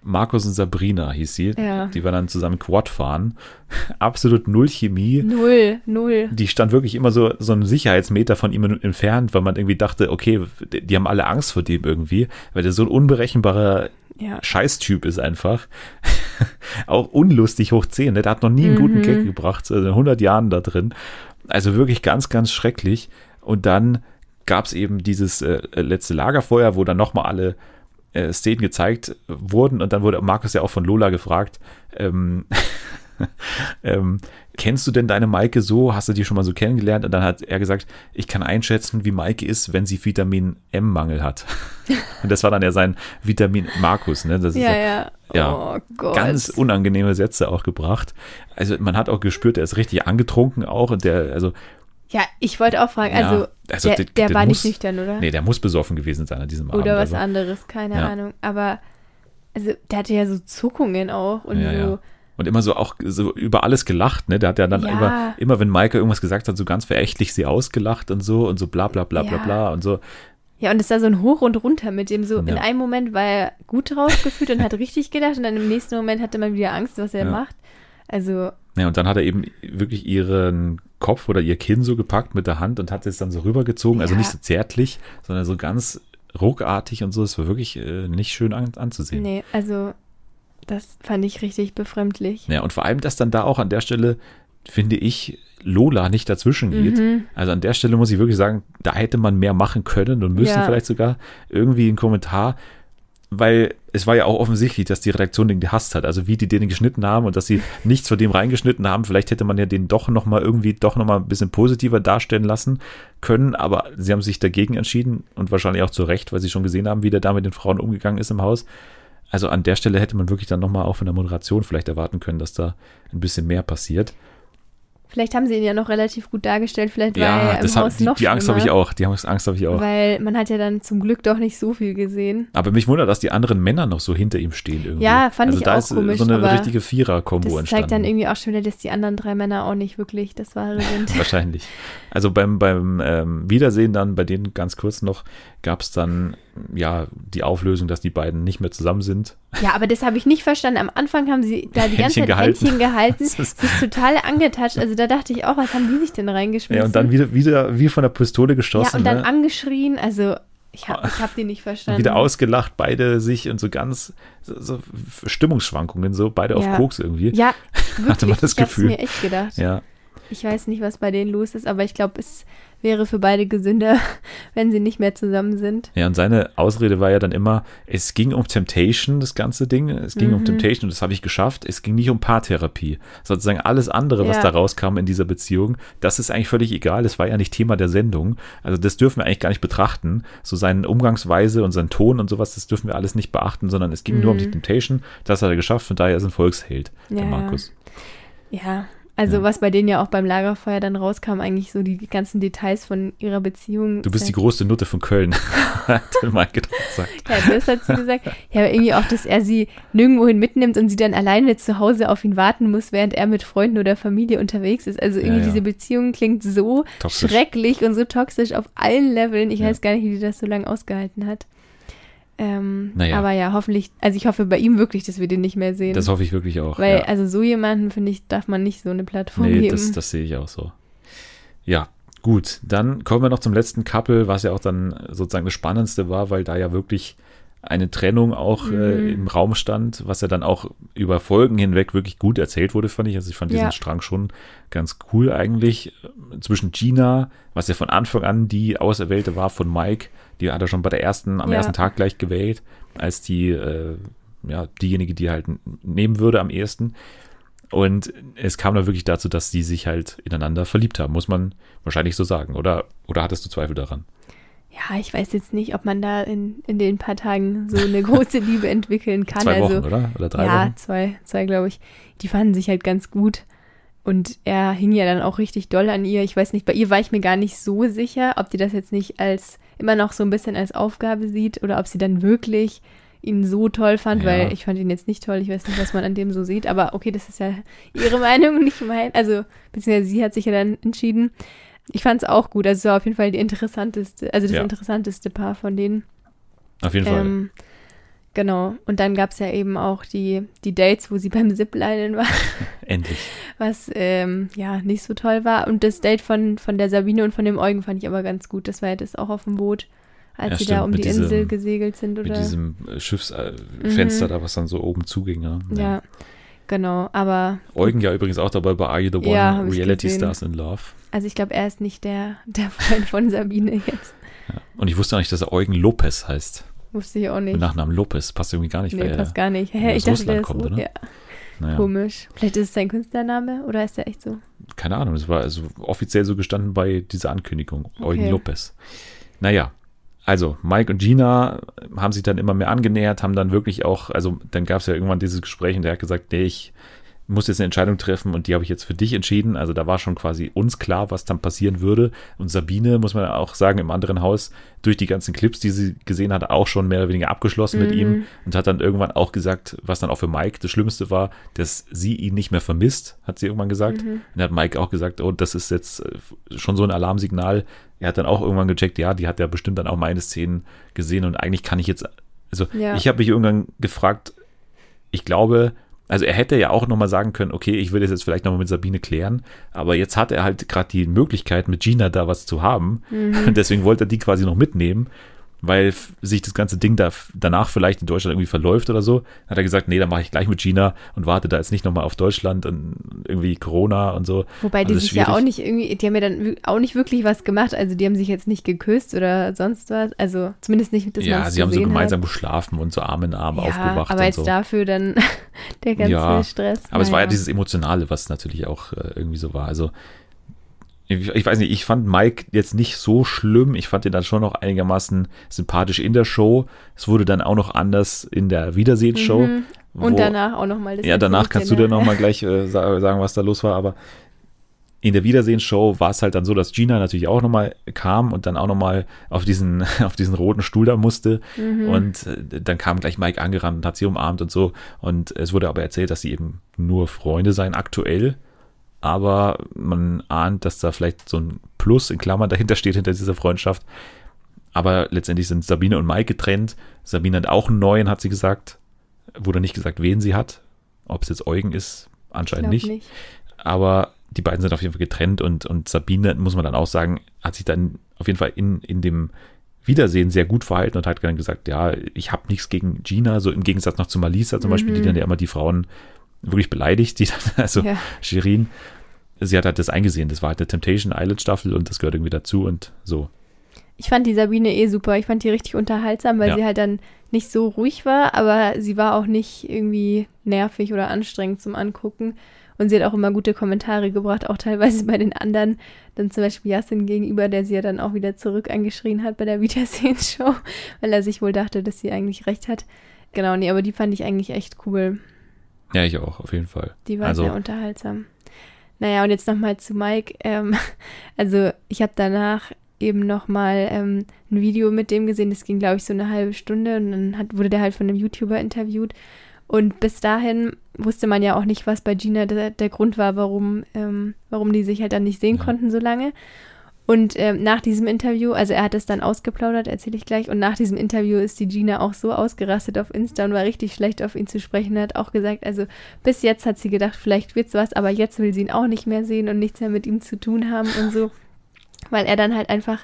Markus und Sabrina hieß sie. Ja. Die waren dann zusammen Quad fahren. Absolut null Chemie. Null, null. Die stand wirklich immer so, so einen Sicherheitsmeter von ihm entfernt, weil man irgendwie dachte, okay, die haben alle Angst vor dem irgendwie, weil der so ein unberechenbarer Ja. Scheißtyp ist einfach. Auch unlustig hoch 10. Ne? Der hat noch nie einen guten Mhm. Gag gebracht, also in 100 Jahren da drin. Also wirklich ganz, ganz schrecklich. Und dann gab es eben dieses äh, letzte Lagerfeuer, wo dann nochmal alle äh, Szenen gezeigt wurden. Und dann wurde Markus ja auch von Lola gefragt, ähm, ähm, kennst du denn deine Maike so? Hast du die schon mal so kennengelernt? Und dann hat er gesagt, ich kann einschätzen, wie Maike ist, wenn sie Vitamin M-Mangel hat. Und das war dann ja sein Vitamin Markus, ne? Das ist Ja, ja, ja. ja, Oh Gott. ganz unangenehme Sätze auch gebracht. Also man hat auch gespürt, er ist richtig angetrunken auch und der, also, ja, ich wollte auch fragen, Ja, also, also der, der- der, der war muss- nicht nüchtern, oder? nee, der muss besoffen gewesen sein an diesem Abend. oder was also. anderes, keine Ja. Ahnung. Aber, also, der hatte ja so Zuckungen auch und so. Und immer so auch so über alles gelacht, ne? Der hat ja dann Ja. immer, immer wenn Maike irgendwas gesagt hat, so ganz verächtlich sie ausgelacht und so und so bla bla bla bla Ja. bla und so. Ja, und es war so ein Hoch und Runter mit dem so. In Ja. einem Moment war er gut drauf gefühlt und hat richtig gedacht und dann im nächsten Moment hatte man wieder Angst, was er macht. Also, Ja, und dann hat er eben wirklich ihren Kopf oder ihr Kinn so gepackt mit der Hand und hat es dann so rübergezogen. Also nicht so zärtlich, sondern so ganz ruckartig und so. Es war wirklich äh, nicht schön an, anzusehen. nee, also, das fand ich richtig befremdlich. Ja, und vor allem, dass dann da auch an der Stelle, finde ich, Lola nicht dazwischen geht. Mhm. Also an der Stelle muss ich wirklich sagen, da hätte man mehr machen können und müssen Ja. vielleicht sogar irgendwie einen Kommentar, weil es war ja auch offensichtlich, dass die Redaktion den gehasst hat. Also wie die den geschnitten haben und dass sie nichts von dem reingeschnitten haben. Vielleicht hätte man ja den doch nochmal irgendwie doch nochmal ein bisschen positiver darstellen lassen können. Aber sie haben sich dagegen entschieden und wahrscheinlich auch zu Recht, weil sie schon gesehen haben, wie der da mit den Frauen umgegangen ist im Haus. Also an der Stelle hätte man wirklich dann nochmal auch von der Moderation vielleicht erwarten können, dass da ein bisschen mehr passiert. Vielleicht haben sie ihn ja noch relativ gut dargestellt, vielleicht war Ja, er im das Haus die, noch die Angst habe ich auch. Die Angst habe ich auch. Weil man hat ja dann zum Glück doch nicht so viel gesehen. Aber mich wundert, dass die anderen Männer noch so hinter ihm stehen irgendwie. Ja, fand also ich da auch ist komisch, so eine richtige Vierer-Kombo Das entstanden. zeigt dann irgendwie auch schon wieder, dass die anderen drei Männer auch nicht wirklich das Wahre sind. Wahrscheinlich. Also beim, beim ähm, Wiedersehen dann, bei denen ganz kurz noch, gab es dann ja die Auflösung, dass die beiden nicht mehr zusammen sind. Ja, aber das habe ich nicht verstanden. Am Anfang haben sie da die ganze Händchen Zeit gehalten. Händchen gehalten, Das ist- sich total angetatscht. Also da dachte ich auch, was haben die sich denn reingeschmissen? Ja, und dann wieder, wieder wie von der Pistole Ja, geschossen. und dann ne? angeschrien. Also ich habe ich hab die nicht verstanden. wieder ausgelacht, beide sich und so ganz so, so Stimmungsschwankungen, so beide auf Ja. Koks irgendwie. Ja, wirklich. Hatte man das ich Gefühl. mir echt gedacht. Ja. Ich weiß nicht, was bei denen los ist, aber ich glaube, es wäre für beide gesünder, wenn sie nicht mehr zusammen sind. Ja, und seine Ausrede war ja dann immer, es ging um Temptation, das ganze Ding. Es ging mhm. um Temptation und das habe ich geschafft. Es ging nicht um Paartherapie. Sozusagen alles andere, was ja. da rauskam in dieser Beziehung, das ist eigentlich völlig egal. Das war ja nicht Thema der Sendung. Also das dürfen wir eigentlich gar nicht betrachten. So seine Umgangsweise und sein Ton und sowas, das dürfen wir alles nicht beachten, sondern es ging mhm. nur um die mhm. Temptation. Das hat er geschafft, von daher ist er ein Volksheld, ja. der Markus. Ja, also ja. was bei denen ja auch beim Lagerfeuer dann rauskam, eigentlich so die ganzen Details von ihrer Beziehung. Du bist die große Nutte von Köln, hat Maike gesagt. Ja, das hat sie gesagt. Ja, aber irgendwie auch, dass er sie nirgendwohin mitnimmt und sie dann alleine zu Hause auf ihn warten muss, während er mit Freunden oder Familie unterwegs ist. Also irgendwie ja, ja. diese Beziehung klingt so toxisch. schrecklich und so toxisch auf allen Leveln. Ich weiß gar nicht, wie die das so lange ausgehalten hat. Ähm, naja. Aber ja, hoffentlich, also ich hoffe bei ihm wirklich, dass wir den nicht mehr sehen. Das hoffe ich wirklich auch. Weil, ja. also so jemanden, finde ich, darf man nicht so eine Plattform nee, geben. Das, das sehe ich auch so. Ja, gut. Dann kommen wir noch zum letzten Couple, was ja auch dann sozusagen das Spannendste war, weil da ja wirklich eine Trennung auch äh, mhm. äh, im Raum stand, was ja dann auch über Folgen hinweg wirklich gut erzählt wurde, fand ich. Also ich fand diesen ja. Strang schon ganz cool eigentlich. Zwischen Gina, was ja von Anfang an die Auserwählte war von Mike, die hat er schon bei der ersten, am ja. ersten Tag gleich gewählt, als die, äh, ja, diejenige, die halt nehmen würde am ehesten. Und es kam dann wirklich dazu, dass die sich halt ineinander verliebt haben, muss man wahrscheinlich so sagen. Oder, oder hattest du Zweifel daran? Ja, ich weiß jetzt nicht, ob man da in, in den paar Tagen so eine große Liebe entwickeln kann. Zwei Wochen, also, oder? Oder drei ja, Wochen? Ja, zwei, zwei glaube ich. Die fanden sich halt ganz gut. Und er hing ja dann auch richtig doll an ihr. Ich weiß nicht, bei ihr war ich mir gar nicht so sicher, ob die das jetzt nicht als immer noch so ein bisschen als Aufgabe sieht oder ob sie dann wirklich ihn so toll fand, ja. weil ich fand ihn jetzt nicht toll. Ich weiß nicht, was man an dem so sieht, aber okay, das ist ja ihre Meinung, nicht mein. Also, beziehungsweise sie hat sich ja dann entschieden. Ich fand es auch gut. Also, es war auf jeden Fall die interessanteste, also das ja. interessanteste Paar von denen. Auf jeden ähm, Fall. Genau. Und dann gab es ja eben auch die, die Dates, wo sie beim Ziplinen war. Endlich. Was ähm, ja nicht so toll war. Und das Date von, von der Sabine und von dem Eugen fand ich aber ganz gut. Das war ja das auch auf dem Boot, als ja, sie stimmt, da um die diesem, Insel gesegelt sind. Oder? Mit diesem äh, Schiffsfenster äh, mhm. da, was dann so oben zuging. Ja. ja. ja. Genau, aber. Eugen ja übrigens auch dabei bei Are You the One? Reality Stars in Love. Also ich glaube, er ist nicht der, der Freund von Sabine jetzt. Ja. Und ich wusste auch nicht, dass er Eugen Lopez heißt. Wusste ich auch nicht. Mit Nachnamen Lopez passt irgendwie gar nicht. Nee, passt gar nicht. Hä, ich dachte, der kommt, ist, oder? Ja. Naja. Komisch. Vielleicht ist es sein Künstlername oder ist der echt so? Keine Ahnung, das war also offiziell so gestanden bei dieser Ankündigung. Okay. Eugen Lopez. Naja, also Mike und Gina haben sich dann immer mehr angenähert, haben dann wirklich auch, also dann gab es ja irgendwann dieses Gespräch und der hat gesagt, nee, ich muss jetzt eine Entscheidung treffen und die habe ich jetzt für dich entschieden. Also da war schon quasi uns klar, was dann passieren würde. Und Sabine, muss man auch sagen, im anderen Haus, durch die ganzen Clips, die sie gesehen hat, auch schon mehr oder weniger abgeschlossen mhm. mit ihm mhm. und hat dann irgendwann auch gesagt, was dann auch für Mike das Schlimmste war, dass sie ihn nicht mehr vermisst, hat sie irgendwann gesagt. Mhm. Und hat Mike auch gesagt, oh, das ist jetzt äh, schon so ein Alarmsignal. Er hat dann auch irgendwann gecheckt, ja, die hat ja bestimmt dann auch meine Szenen gesehen und eigentlich kann ich jetzt, also ja. ich habe mich irgendwann gefragt, ich glaube, also er hätte ja auch nochmal sagen können, okay, ich will das jetzt vielleicht nochmal mit Sabine klären, aber jetzt hat er halt gerade die Möglichkeit, mit Gina da was zu haben. Mhm. Und deswegen wollte er die quasi noch mitnehmen weil sich das ganze Ding da danach vielleicht in Deutschland irgendwie verläuft oder so, hat er gesagt, nee, dann mache ich gleich mit China und warte da jetzt nicht nochmal auf Deutschland und irgendwie Corona und so. Wobei die sich ja auch nicht irgendwie, die haben ja dann auch nicht wirklich was gemacht, also die haben sich jetzt nicht geküsst oder sonst was, also zumindest nicht, dass Ja, sie haben so gemeinsam hat. geschlafen und so Arm in Arm ja, aufgewacht aber jetzt so. dafür dann der ganze ja, Stress. Aber naja. es war ja dieses Emotionale, was natürlich auch äh, irgendwie so war, also ich weiß nicht, ich fand Mike jetzt nicht so schlimm. Ich fand ihn dann schon noch einigermaßen sympathisch in der Show. Es wurde dann auch noch anders in der Wiedersehensshow. Mhm. Und danach auch nochmal. Ja, danach kannst du dir nochmal gleich äh, sagen, was da los war. Aber in der Wiedersehensshow war es halt dann so, dass Gina natürlich auch nochmal kam und dann auch nochmal auf diesen, auf diesen roten Stuhl da musste. Mhm. Und äh, dann kam gleich Mike angerannt und hat sie umarmt und so. Und es wurde aber erzählt, dass sie eben nur Freunde seien aktuell aber man ahnt, dass da vielleicht so ein Plus in Klammern dahinter steht, hinter dieser Freundschaft. Aber letztendlich sind Sabine und Mike getrennt. Sabine hat auch einen neuen, hat sie gesagt. Wurde nicht gesagt, wen sie hat. Ob es jetzt Eugen ist, anscheinend nicht. nicht. Aber die beiden sind auf jeden Fall getrennt und, und Sabine, muss man dann auch sagen, hat sich dann auf jeden Fall in, in dem Wiedersehen sehr gut verhalten und hat dann gesagt, ja, ich habe nichts gegen Gina, so im Gegensatz noch zu Malisa zum mhm. Beispiel, die mhm. dann ja immer die Frauen wirklich beleidigt, die dann, also ja. Shirin. sie hat halt das eingesehen. Das war halt eine Temptation Island Staffel und das gehört irgendwie dazu und so. Ich fand die Sabine eh super. Ich fand die richtig unterhaltsam, weil Ja. sie halt dann nicht so ruhig war, aber sie war auch nicht irgendwie nervig oder anstrengend zum Angucken. Und sie hat auch immer gute Kommentare gebracht, auch teilweise bei den anderen. Dann zum Beispiel Yassin gegenüber, der sie ja dann auch wieder zurück angeschrien hat bei der Wiedersehensshow, weil er sich wohl dachte, dass sie eigentlich recht hat. Genau, nee, aber die fand ich eigentlich echt cool. Ja, ich auch, auf jeden Fall. Die war Also- sehr unterhaltsam. Naja, und jetzt nochmal zu Mike. Ähm, also ich habe danach eben nochmal ähm, ein Video mit dem gesehen, das ging, glaube ich, so eine halbe Stunde und dann hat, wurde der halt von einem YouTuber interviewt. Und bis dahin wusste man ja auch nicht, was bei Gina der, der Grund war, warum, ähm, warum die sich halt dann nicht sehen Ja. konnten so lange. Und ähm, nach diesem Interview, also er hat es dann ausgeplaudert, erzähle ich gleich. Und nach diesem Interview ist die Gina auch so ausgerastet auf Insta und war richtig schlecht auf ihn zu sprechen. Hat auch gesagt, also bis jetzt hat sie gedacht, vielleicht wird's was, aber jetzt will sie ihn auch nicht mehr sehen und nichts mehr mit ihm zu tun haben und so. Weil er dann halt einfach,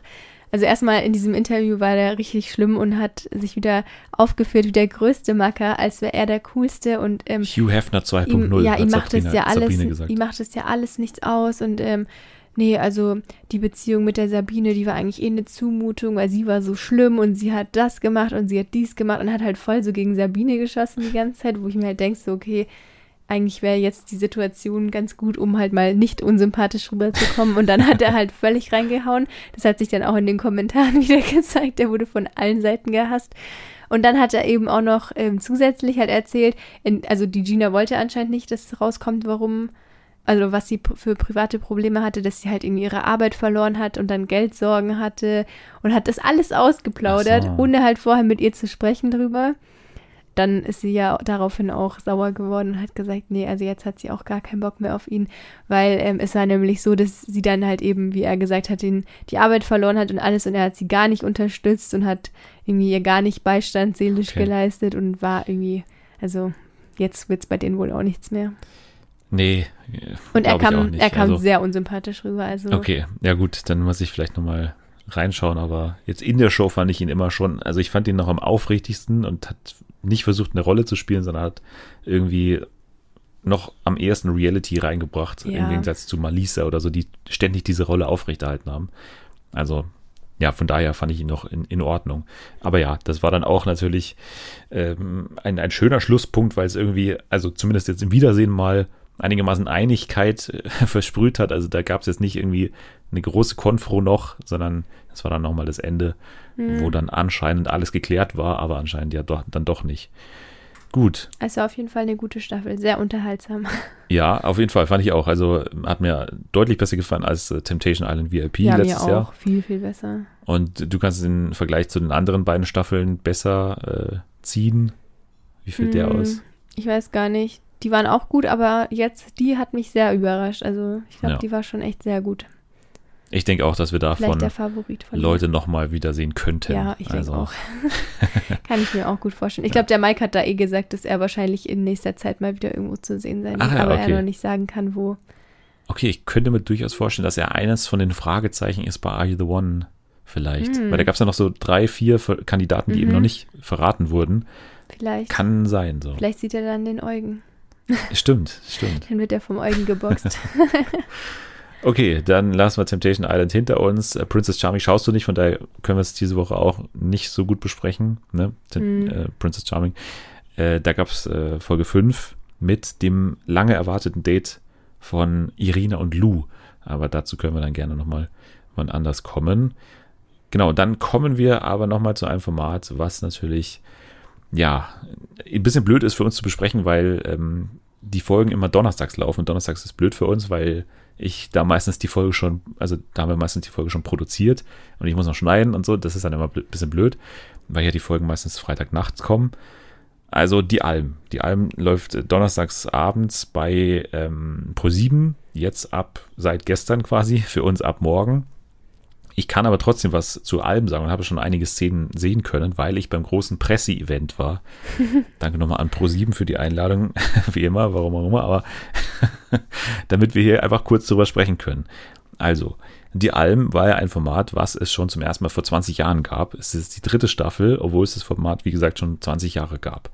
also erstmal in diesem Interview war der richtig schlimm und hat sich wieder aufgeführt wie der größte Macker, als wäre er der coolste und ähm, Hugh Hefner 2.0. ihm, ja, ihm macht es ja alles, ihm macht es ja alles nichts aus und ähm, nee, also die Beziehung mit der Sabine, die war eigentlich eh eine Zumutung, weil sie war so schlimm und sie hat das gemacht und sie hat dies gemacht und hat halt voll so gegen Sabine geschossen die ganze Zeit, wo ich mir halt denke, so okay, eigentlich wäre jetzt die Situation ganz gut, um halt mal nicht unsympathisch rüberzukommen. Und dann hat er halt völlig reingehauen. Das hat sich dann auch in den Kommentaren wieder gezeigt. Der wurde von allen Seiten gehasst. Und dann hat er eben auch noch ähm, zusätzlich halt erzählt, in, also die Gina wollte anscheinend nicht, dass rauskommt, warum, also was sie für private Probleme hatte, dass sie halt irgendwie ihre Arbeit verloren hat und dann Geldsorgen hatte und hat das alles ausgeplaudert, so. ohne halt vorher mit ihr zu sprechen drüber. Dann ist sie ja daraufhin auch sauer geworden und hat gesagt, nee, also jetzt hat sie auch gar keinen Bock mehr auf ihn, weil ähm, es war nämlich so, dass sie dann halt eben, wie er gesagt hat, den, die Arbeit verloren hat und alles und er hat sie gar nicht unterstützt und hat irgendwie ihr gar nicht Beistand seelisch Okay. geleistet und war irgendwie, also jetzt wird's bei denen wohl auch nichts mehr. Nee. Und er kam, er kam Also- sehr unsympathisch rüber, also Okay, ja gut, dann muss ich vielleicht nochmal reinschauen, aber jetzt in der Show fand ich ihn immer schon, also ich fand ihn noch am aufrichtigsten und hat nicht versucht, eine Rolle zu spielen, sondern hat irgendwie noch am ehesten Reality reingebracht, im Ja. Gegensatz zu Malisa oder so, die ständig diese Rolle aufrechterhalten haben. Also, ja, von daher fand ich ihn noch in, in Ordnung. Aber ja, das war dann auch natürlich ähm, ein, ein schöner Schlusspunkt, weil es irgendwie, also zumindest jetzt im Wiedersehen mal einigermaßen Einigkeit äh, versprüht hat. Also da gab es jetzt nicht irgendwie eine große Konfro noch, sondern das war dann nochmal das Ende, Hm. wo dann anscheinend alles geklärt war, aber anscheinend ja doch, dann doch nicht. Gut, war auf jeden Fall eine gute Staffel, sehr unterhaltsam. ja, auf jeden Fall fand ich auch. Also hat mir deutlich besser gefallen als äh, Temptation Island VIP ja, mir letztes auch Jahr. viel, viel besser. Und du kannst den Vergleich zu den anderen beiden Staffeln besser äh, ziehen. Wie fällt der Hm, aus? Ich weiß gar nicht. Die waren auch gut, aber jetzt, die hat mich sehr überrascht. Also ich glaube, Ja. die war schon echt sehr gut. Ich denke auch, dass wir davon. Leute nochmal wiedersehen könnten. Ja, ich denke also, auch. Kann ich mir auch gut vorstellen. Ich glaube, der Mike hat da eh gesagt, dass er wahrscheinlich in nächster Zeit mal wieder irgendwo zu sehen sein wird, ja, aber okay. er noch nicht sagen kann, wo. Okay, ich könnte mir durchaus vorstellen, dass er eines von den Fragezeichen ist bei Are You the One vielleicht. Hm. Weil da gab es ja noch so drei, vier Kandidaten, die Mhm. eben noch nicht verraten wurden. Vielleicht, Kann sein, so. vielleicht sieht er dann den Eugen. Stimmt, stimmt. Dann wird er vom Eugen geboxt. Okay, dann lassen wir Temptation Island hinter uns. Äh, Princess Charming schaust du nicht, von daher können wir es diese Woche auch nicht so gut besprechen. Ne? Äh, Princess Charming. Äh, da gab es äh, Folge 5 mit dem lange erwarteten Date von Irina und Lou. Aber dazu können wir dann gerne nochmal wann anders kommen. Genau, dann kommen wir aber nochmal zu einem Format, was natürlich, ja, ein bisschen blöd ist für uns zu besprechen, weil ähm, die Folgen immer donnerstags laufen. Und donnerstags ist blöd für uns, weil ich da meistens die Folge schon, also da haben wir meistens die Folge schon produziert und ich muss noch schneiden und so. Das ist dann immer ein bisschen blöd, weil ja die Folgen meistens Freitagnachts kommen. Also die Alm. Die Alm läuft donnerstags abends bei ähm, Pro7, jetzt ab seit gestern quasi, für uns ab morgen. Ich kann aber trotzdem was zu Alm sagen und habe schon einige Szenen sehen können, weil ich beim großen Presse-Event war. Danke nochmal an Pro7 für die Einladung, wie immer, warum auch immer, aber damit wir hier einfach kurz drüber sprechen können. Also, die Alm war ja ein Format, was es schon zum ersten Mal vor 20 Jahren gab. Es ist die dritte Staffel, obwohl es das Format, wie gesagt, schon 20 Jahre gab.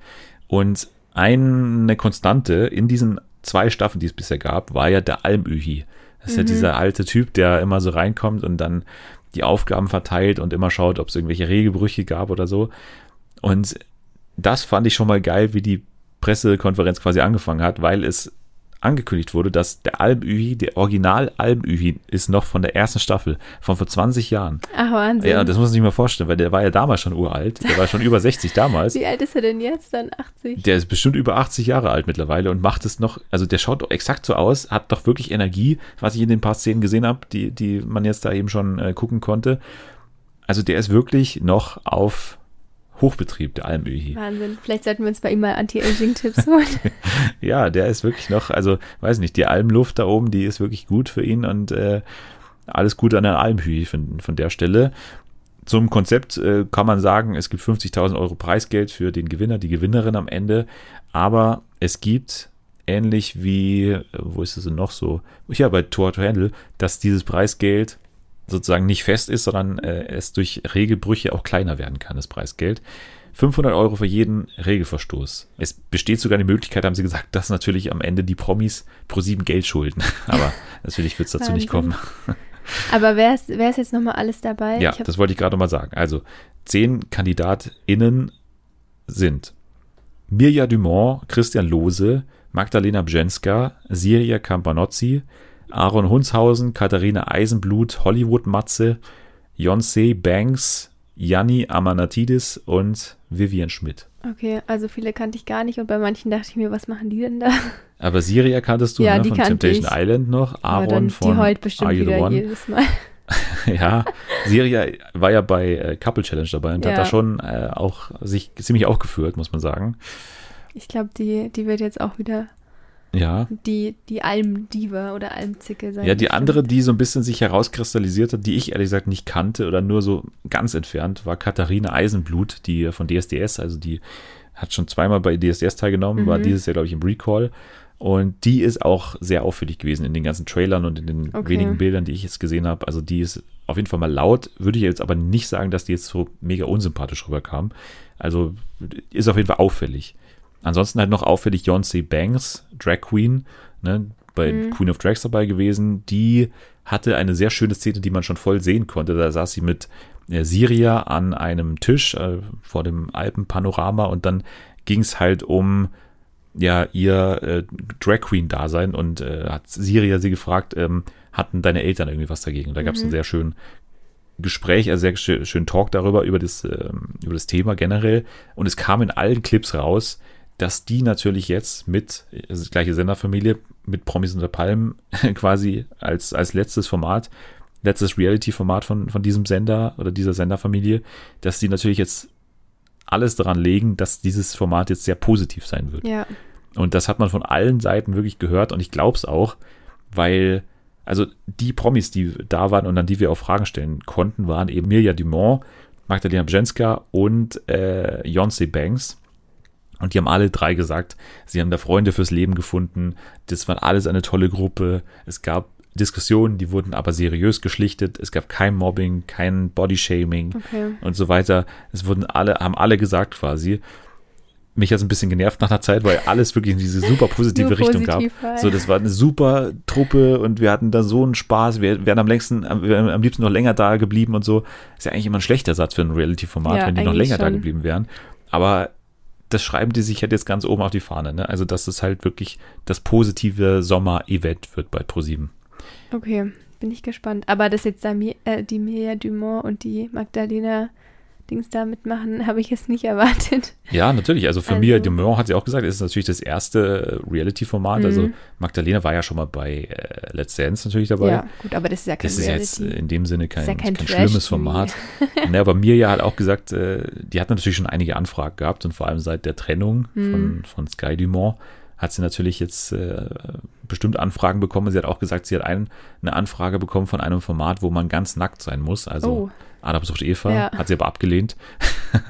Und eine Konstante in diesen zwei Staffeln, die es bisher gab, war ja der Almöhi. Das ist ja dieser alte Typ, der immer so reinkommt und dann die Aufgaben verteilt und immer schaut, ob es irgendwelche Regelbrüche gab oder so. Und das fand ich schon mal geil, wie die Pressekonferenz quasi angefangen hat, weil es angekündigt wurde, dass der Alm-Ühi, der Original Alm-Ühi ist noch von der ersten Staffel, von vor 20 Jahren. Ach, Wahnsinn. Ja, das muss man sich mal vorstellen, weil der war ja damals schon uralt. Der war schon über 60 damals. Wie alt ist er denn jetzt? Dann 80? Der ist bestimmt über 80 Jahre alt mittlerweile und macht es noch, also der schaut doch exakt so aus, hat doch wirklich Energie, was ich in den paar Szenen gesehen habe, die, die man jetzt da eben schon äh, gucken konnte. Also der ist wirklich noch auf Hochbetrieb, der Almöhi. Wahnsinn. Vielleicht sollten wir uns bei ihm mal Anti-Aging-Tipps holen. ja, der ist wirklich noch, also weiß nicht, die Almluft da oben, die ist wirklich gut für ihn und äh, alles gut an der Almhühi von, von der Stelle. Zum Konzept äh, kann man sagen, es gibt 50.000 Euro Preisgeld für den Gewinner, die Gewinnerin am Ende, aber es gibt ähnlich wie, äh, wo ist es denn noch so? Ja, bei Tour to Handle, dass dieses Preisgeld sozusagen nicht fest ist, sondern äh, es durch Regelbrüche auch kleiner werden kann, das Preisgeld. 500 Euro für jeden Regelverstoß. Es besteht sogar die Möglichkeit, haben sie gesagt, dass natürlich am Ende die Promis pro sieben Geld schulden. Aber natürlich wird es dazu nicht kommen. Aber wer ist, wer ist jetzt nochmal alles dabei? Ja, das wollte ich gerade nochmal sagen. Also, zehn KandidatInnen sind Mirja Dumont, Christian Lose, Magdalena Bjenska, Siria Campanozzi, Aaron Hunshausen, Katharina Eisenblut, Hollywood-Matze, Yonsei Banks, Janni Amanatidis und Vivian Schmidt. Okay, also viele kannte ich gar nicht und bei manchen dachte ich mir, was machen die denn da? Aber Siria kanntest du Ja, ne, die von Temptation ich. Island noch, Aaron dann, von die heult bestimmt Are You the One? jedes Mal. ja, Siria war ja bei äh, Couple Challenge dabei und hat Ja. da schon äh, auch sich ziemlich aufgeführt, muss man sagen. Ich glaube, die, die wird jetzt auch wieder Ja. die, die Almdiva oder Almzicke sein. Ja, die bestimmt. andere, die so ein bisschen sich herauskristallisiert hat, die ich ehrlich gesagt nicht kannte oder nur so ganz entfernt, war Katharina Eisenblut, die von DSDS, also die hat schon zweimal bei DSDS teilgenommen, war Mhm. dieses Jahr, glaube ich, im Recall. Und die ist auch sehr auffällig gewesen in den ganzen Trailern und in den Okay. wenigen Bildern, die ich jetzt gesehen habe. Also die ist auf jeden Fall mal laut, würde ich jetzt aber nicht sagen, dass die jetzt so mega unsympathisch rüberkam. Also ist auf jeden Fall auffällig. Ansonsten halt noch auffällig Yonsei Banks, Drag Queen, ne, bei Mhm. Queen of Drags dabei gewesen. Die hatte eine sehr schöne Szene, die man schon voll sehen konnte. Da saß sie mit äh, Siria an einem Tisch äh, vor dem Alpenpanorama und dann ging es halt um ja ihr äh, Drag Queen Dasein und äh, hat Siria sie gefragt, ähm, hatten deine Eltern irgendwie was dagegen? Und da gab es Mhm. einen sehr schönen Gespräch, also sehr schön, schönen Talk darüber, über das, ähm, über das Thema generell. Und es kam in allen Clips raus, dass die natürlich jetzt mit, also gleiche Senderfamilie, mit Promis unter Palmen quasi als, als letztes Format, letztes Reality-Format von, von diesem Sender oder dieser Senderfamilie, dass die natürlich jetzt alles daran legen, dass dieses Format jetzt sehr positiv sein wird. Ja, Und das hat man von allen Seiten wirklich gehört und ich glaube es auch, weil, also die Promis, die da waren und an die wir auch Fragen stellen konnten, waren eben Mirja Dumont, Magdalena Bjenska und äh, Yonsei Banks. Und die haben alle drei gesagt, sie haben da Freunde fürs Leben gefunden. Das war alles eine tolle Gruppe. Es gab Diskussionen, die wurden aber seriös geschlichtet. Es gab kein Mobbing, kein Bodyshaming okay. und so weiter. Es wurden alle, haben alle gesagt quasi. Mich hat es ein bisschen genervt nach einer Zeit, weil alles wirklich in diese super positive Nur Richtung gab. positiv war. So, das war eine super Truppe und wir hatten da so einen Spaß. Wir wären am längsten, am, am liebsten noch länger da geblieben und so. Ist ja eigentlich immer ein schlechter Satz für ein Reality-Format, Ja, wenn die noch länger da schon. geblieben wären. Aber das schreiben die sich halt jetzt ganz oben auf die Fahne. Ne? Also, dass es halt wirklich das positive Sommer-Event wird bei ProSieben. Okay, bin ich gespannt. Aber dass jetzt da Mi äh, die Mirja Dumont und die Magdalena Dings da mitmachen, habe ich jetzt nicht erwartet. Ja, natürlich. Also für Also- Mia Dumont hat sie auch gesagt, es ist natürlich das erste äh, Reality-Format. Also Mhm. Magdalena war ja schon mal bei äh, Let's Dance natürlich dabei. Ja, gut, aber das ist ja kein Das ist ja jetzt Reality. äh, in dem Sinne kein, ja kein kein, schlimmes Format. ne, aber Mirja hat auch gesagt, äh, die hat natürlich schon einige Anfragen gehabt und vor allem seit der Trennung Mhm. von, von Sky Dumont hat sie natürlich jetzt äh, bestimmt Anfragen bekommen. Sie hat auch gesagt, sie hat ein, eine Anfrage bekommen von einem Format, wo man ganz nackt sein muss. Also Oh. Adam sucht Eva, Ja. hat sie aber abgelehnt.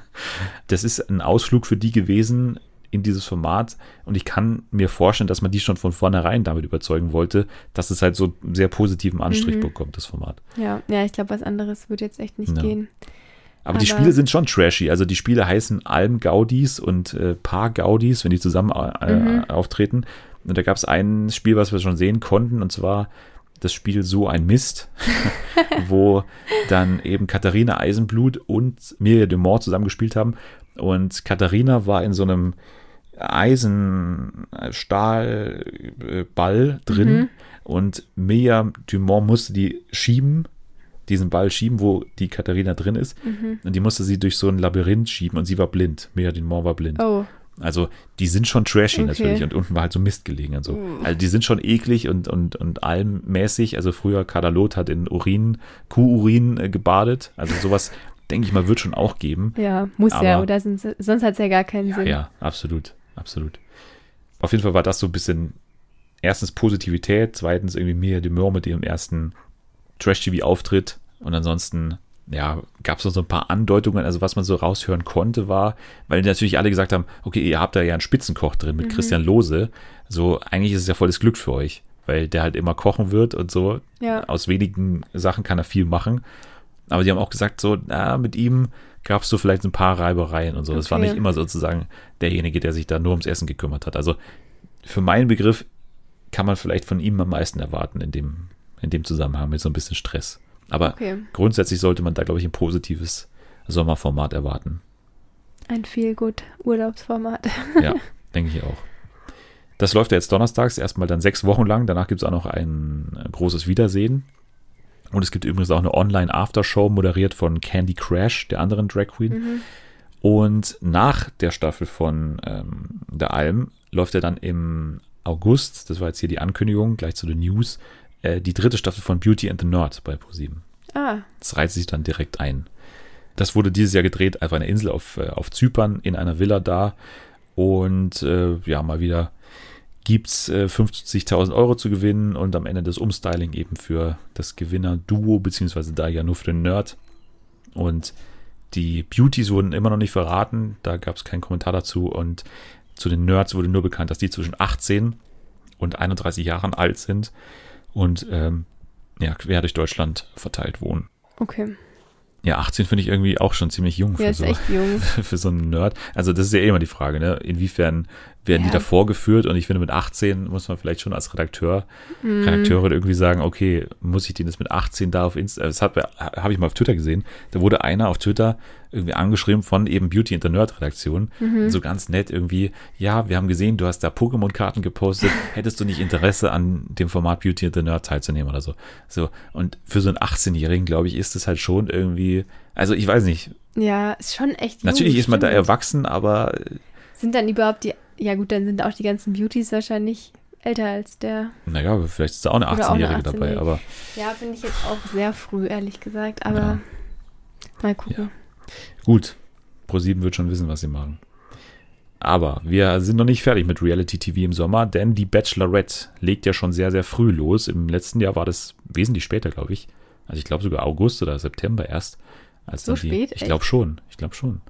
das ist ein Ausflug für die gewesen in dieses Format und ich kann mir vorstellen, dass man die schon von vornherein damit überzeugen wollte, dass es halt so einen sehr positiven Anstrich Mhm. bekommt, das Format. Ja, ja, ich glaube, was anderes wird jetzt echt nicht Ja. gehen. Aber, die Aber- Spiele sind schon trashy. Also die Spiele heißen Alm-Gaudis und äh, Paar-Gaudis, wenn die zusammen äh, Mhm. auftreten. Und da gab es ein Spiel, was wir schon sehen konnten, und zwar das Spiel So ein Mist, wo dann eben Katharina Eisenblut und Mirja Dumont zusammen gespielt haben. Und Katharina war in so einem Eisenstahlball drin Mhm. und Mirja Dumont musste die schieben, diesen Ball schieben, wo die Katharina drin ist. Mhm. Und die musste sie durch so ein Labyrinth schieben und sie war blind. Mirja Dumont war blind. Oh, Also die sind schon trashy Okay. natürlich und unten war halt so Mist gelegen und so. Uh. Also die sind schon eklig und, und, und almmäßig. Also früher Kadalot hat in Urin, Kuhurin äh, gebadet. Also sowas, denke ich mal, wird schon auch geben. ja, muss ja, Aber- oder sonst, sonst hat es ja gar keinen Ja, Sinn. ja, absolut, absolut. Auf jeden Fall war das so ein bisschen erstens Positivität, zweitens irgendwie Mia de Meur mit ihrem ersten Trash-TV-Auftritt und ansonsten, ja, gab es noch so ein paar Andeutungen, also was man so raushören konnte war, weil natürlich alle gesagt haben, okay, ihr habt da ja einen Spitzenkoch drin mit Christian Lose, so eigentlich ist es ja volles Glück für euch, weil der halt immer kochen wird und so, Ja. aus wenigen Sachen kann er viel machen. Aber die haben auch gesagt, so, na, mit ihm gab es so vielleicht ein paar Reibereien und so. Das war Okay. nicht immer sozusagen derjenige, der sich da nur ums Essen gekümmert hat. Also für meinen Begriff kann man vielleicht von ihm am meisten erwarten in dem, in dem Zusammenhang mit so ein bisschen Stress. Aber Okay. grundsätzlich sollte man da, glaube ich, ein positives Sommerformat erwarten. Ein viel gut Urlaubsformat. Ja, denke ich auch. Das läuft ja jetzt donnerstags, erstmal dann sechs Wochen lang. Danach gibt es auch noch ein äh, großes Wiedersehen. Und es gibt übrigens auch eine Online-Aftershow, moderiert von Candy Crash, der anderen Drag Queen. Und nach der Staffel von ähm, der Alm läuft er dann im August, das war jetzt hier die Ankündigung, gleich zu den News, äh, die dritte Staffel von Beauty and the Nerd bei ProSieben. Ah, Das reiht sich dann direkt ein. Das wurde dieses Jahr gedreht auf einer Insel auf, äh, auf Zypern, in einer Villa da. Und äh, ja, mal wieder gibt es äh, 50.000 Euro zu gewinnen und am Ende das Umstyling eben für das Gewinner-Duo, beziehungsweise da ja nur für den Nerd. Und die Beauties wurden immer noch nicht verraten, da gab es keinen Kommentar dazu. Und zu den Nerds wurde nur bekannt, dass die zwischen 18 und 31 Jahren alt sind und ähm, ja, quer durch Deutschland verteilt wohnen. okay. Ja, 18 finde ich irgendwie auch schon ziemlich jung Ja, für, ist so, echt jung. für so einen Nerd. Also das ist ja eh immer die Frage, ne? Inwiefern werden die Ja. da vorgeführt? Und ich finde, mit 18 muss man vielleicht schon als Redakteur, Mhm. Redakteurin irgendwie sagen, okay, muss ich den das mit 18 da auf Insta, das habe ich mal auf Twitter gesehen, da wurde einer auf Twitter irgendwie angeschrieben von eben Beauty and the Nerd Redaktion, Mhm. so ganz nett irgendwie, ja, wir haben gesehen, du hast da Pokémon-Karten gepostet, hättest du nicht Interesse an dem Format Beauty and the Nerd teilzunehmen oder so. So, und für so einen 18-Jährigen, glaube ich, ist es halt schon irgendwie, also ich weiß nicht, Ja, ist schon echt jung. natürlich ist man da stimmt. erwachsen, aber äh, Sind dann überhaupt die, ja gut, dann sind auch die ganzen Beauties wahrscheinlich älter als der. naja, vielleicht ist da auch eine Oder auch eine 18-Jährige dabei, 18-Jährige. aber Ja, finde ich jetzt auch sehr früh, ehrlich gesagt, aber Ja. mal gucken. Gut, ProSieben wird schon wissen, was sie machen. Aber wir sind noch nicht fertig mit Reality TV im Sommer, denn die Bachelorette legt ja schon sehr, sehr früh los. Im letzten Jahr war das wesentlich später, glaube ich. Also ich glaube sogar August oder September erst. Als So dann die, spät? Ich glaube schon. Ich glaube schon.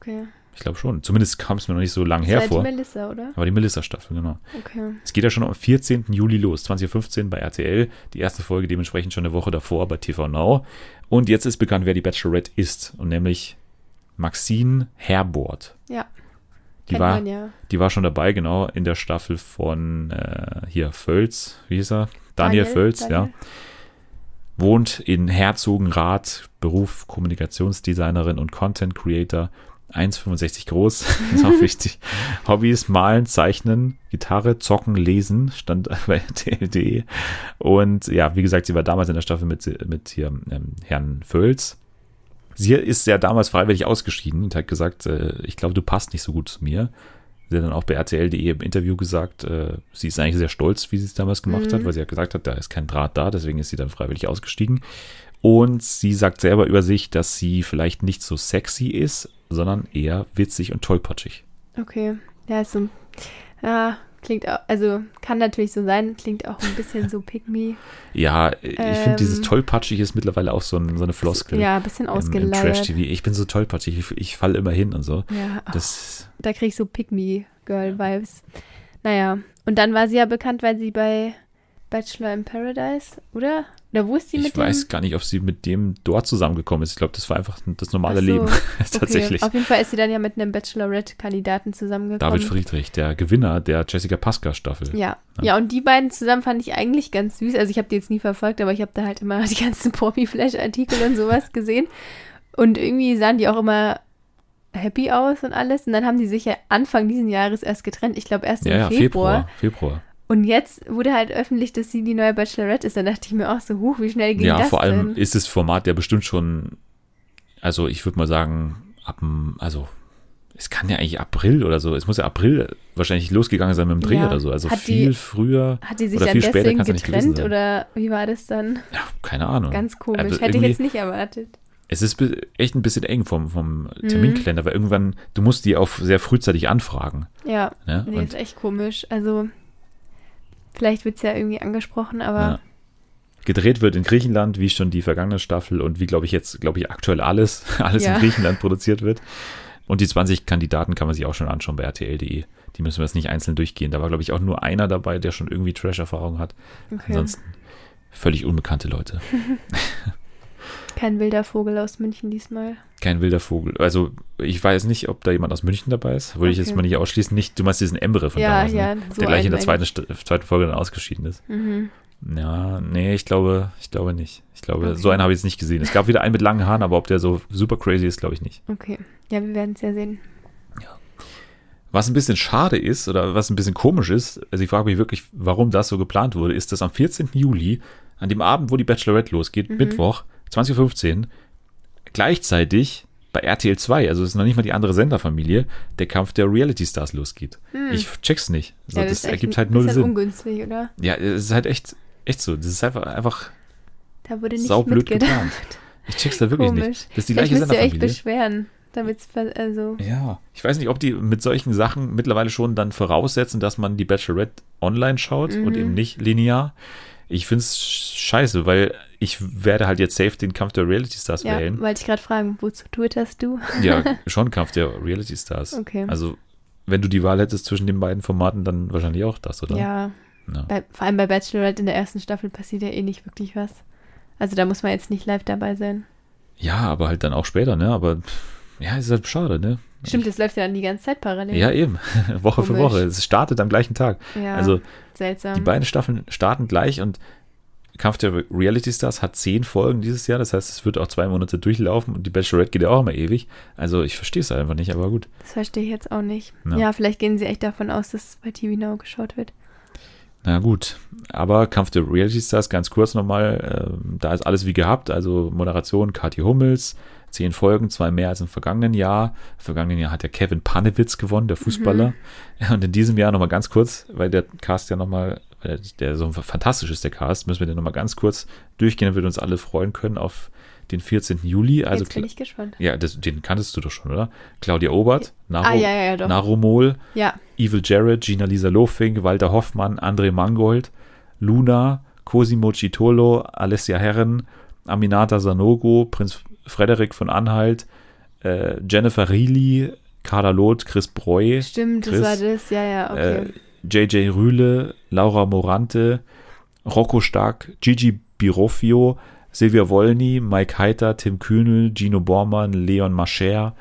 Okay. Ich glaube schon. Zumindest kam es mir noch nicht so lang Das war hervor. die Melissa, oder? Aber die Melissa-Staffel, genau. Okay. Es geht ja schon am 14. Juli los, 2015 bei RTL. Die erste Folge dementsprechend schon eine Woche davor bei TV Now. Und jetzt ist bekannt, wer die Bachelorette ist. Und nämlich Maxine Herbort. Ja. Die Kennt war, man ja. die war schon dabei, genau, in der Staffel von äh, hier Völz, wie hieß er? Daniel, Völz, ja. Daniel. Wohnt in Herzogenrath, Beruf Kommunikationsdesignerin und Content Creator. 1,65 groß, ist auch wichtig. Hobbys, malen, zeichnen, Gitarre, zocken, lesen, stand bei TLD. Und ja, wie gesagt, sie war damals in der Staffel mit, mit hier ähm, Herrn Völz. Sie ist ja damals freiwillig ausgeschieden und hat gesagt, äh, ich glaube, du passt nicht so gut zu mir. Sie hat dann auch bei RTL.de im Interview gesagt, äh, sie ist eigentlich sehr stolz, wie sie es damals gemacht hat, weil sie hat gesagt hat, da ist kein Draht da, deswegen ist sie dann freiwillig ausgestiegen. Und sie sagt selber über sich, dass sie vielleicht nicht so sexy ist, sondern eher witzig und tollpatschig. Okay. Ja, ist so. Ja, klingt auch, also kann natürlich so sein, klingt auch ein bisschen so pick me. Ja, ich finde dieses Ähm. tollpatschig ist mittlerweile auch so, ein, so eine Floskel. Ja, ein bisschen im, im ausgeleiert. Trash-TV. Ich bin so tollpatschig, ich, ich falle immer hin und so. Ja, Das, da krieg ich so pick me girl vibes Naja, und dann war sie ja bekannt, weil sie bei Bachelor in Paradise, oder? Oder wo ist sie ich mit weiß dem? gar nicht, ob sie mit dem dort zusammengekommen ist. Ich glaube, das war einfach das normale so, Leben. Okay. Tatsächlich. Auf jeden Fall ist sie dann ja mit einem Bachelorette-Kandidaten zusammengekommen. David Friedrich, der Gewinner der Jessica Pascal-Staffel. Ja. Ja. ja, und die beiden zusammen fand ich eigentlich ganz süß. Also ich habe die jetzt nie verfolgt, aber ich habe da halt immer die ganzen Promi-Flash-Artikel und sowas gesehen. Und irgendwie sahen die auch immer happy aus und alles. Und dann haben die sich ja Anfang diesen Jahres erst getrennt. Ich glaube erst Ja, im ja, Februar. Februar. Februar. Und jetzt wurde halt öffentlich, dass sie die neue Bachelorette ist. Dann dachte ich mir auch so, huch, wie schnell ging Ja, das vor allem denn? ist das Format ja bestimmt schon, also ich würde mal sagen, ab dem, also es kann ja eigentlich April oder so, es muss ja April wahrscheinlich losgegangen sein mit dem Dreh Ja. oder so, also Hat viel die- früher, Hat die sich oder viel später kann's ja nicht gewesen getrennt sein. oder wie war das dann? ja, keine Ahnung. Ganz komisch. Also Hätte ich jetzt nicht erwartet. Es ist echt ein bisschen eng vom, vom Mhm. Terminkalender, weil irgendwann, du musst die auch sehr frühzeitig anfragen. Ja, Ne? nee, ist echt komisch. Also, vielleicht wird es ja irgendwie angesprochen, aber Ja. gedreht wird in Griechenland, wie schon die vergangene Staffel und wie, glaube ich, jetzt, glaube ich, aktuell alles, alles Ja. in Griechenland produziert wird. Und die 20 Kandidaten kann man sich auch schon anschauen bei RTL.de. Die müssen wir jetzt nicht einzeln durchgehen. Da war, glaube ich, auch nur einer dabei, der schon irgendwie Trash-Erfahrung hat. okay. Ansonsten völlig unbekannte Leute. kein wilder Vogel aus München diesmal. Kein wilder Vogel. Also, ich weiß nicht, ob da jemand aus München dabei ist. Würde ich Okay. jetzt mal nicht ausschließen. Nicht, du meinst diesen Emre von ja, damals, ja, ne? so der gleich in der zweiten, St- zweiten Folge dann ausgeschieden ist. ich. Mhm. Ja, nee, ich glaube, ich glaube nicht. Ich glaube, Okay. so einen habe ich jetzt nicht gesehen. Es gab wieder einen mit langen Haaren, aber ob der so super crazy ist, glaube ich nicht. Okay. Ja, wir werden es ja sehen. Was ein bisschen schade ist oder was ein bisschen komisch ist, also ich frage mich wirklich, warum das so geplant wurde, ist, dass am 14. Juli, an dem Abend, wo die Bachelorette losgeht, Mhm. Mittwoch, 20.15 Uhr, gleichzeitig bei RTL 2, also es ist noch nicht mal die andere Senderfamilie, der Kampf der Reality Stars losgeht. Hm. Ich check's nicht. So, ja, das ist echt ergibt halt null bisschen Sinn. ungünstig, oder? Ja, es ist halt echt, echt so. Das ist einfach, einfach Da wurde nicht saublöd mitgedacht. geplant. Ich check's da wirklich Komisch. nicht. Das ist die Vielleicht gleiche müsst ihr euch Senderfamilie. beschweren, damit's also Ja, ich weiß nicht, ob die mit solchen Sachen mittlerweile schon dann voraussetzen, dass man die Bachelorette online schaut und Mhm. eben nicht linear. Ich finde es scheiße, weil ich werde halt jetzt safe den Kampf der Reality Stars ja, wählen. wollte ich gerade fragen, wozu twitterst du? Ja, schon Kampf der Reality Stars. Okay. Also, wenn du die Wahl hättest zwischen den beiden Formaten, dann wahrscheinlich auch das, oder? Ja, Ja. bei, vor allem bei Bachelorette in der ersten Staffel passiert ja eh nicht wirklich was. Also da muss man jetzt nicht live dabei sein. Ja, aber halt dann auch später, ne? Aber ja, ist halt schade, ne? Stimmt, das läuft ja dann die ganze Zeit parallel. Ja, eben. Woche für Komisch. Woche. Es startet am gleichen Tag. Ja, Also, seltsam. Die beiden Staffeln starten gleich und Kampf der Reality Stars hat zehn Folgen dieses Jahr. Das heißt, es wird auch zwei Monate durchlaufen und die Bachelorette geht ja auch immer ewig. Also ich verstehe es einfach nicht, aber gut. Das verstehe ich jetzt auch nicht. Ja. Ja. vielleicht gehen sie echt davon aus, dass es bei TV Now geschaut wird. Na gut. Aber Kampf der Reality Stars, ganz kurz nochmal, ähm, da ist alles wie gehabt. Also Moderation Kathi Hummels, zehn Folgen, zwei mehr als im vergangenen Jahr. Im vergangenen Jahr hat ja Kevin Panewitz gewonnen, der Fußballer. Und in diesem Jahr nochmal ganz kurz, weil der Cast ja nochmal, weil der so fantastisch ist, der Cast, müssen wir den nochmal ganz kurz durchgehen, damit wir uns alle freuen können auf den 14. Juli. Also jetzt bin ich gespannt. ja, das, den kanntest du doch schon, oder? Claudia Obert, Naro, ah, ja, ja, ja. Narumol, Evil Jared, Gina-Lisa Lofing, Walter Hoffmann, André Mangold, Luna, Cosimo Citolo, Alessia Herren, Aminata Sanogo, Prinz Frederik von Anhalt, äh, Jennifer Reilly, Carla Loth, Chris Breu, stimmt, Chris, das war das. Ja, ja, okay. äh, JJ Rühle, Laura Morante, Rocco Stark, Gigi Biroffio, Silvia Wolny, Mike Heiter, Tim Kühnel, Gino Bormann, Leon Mascher,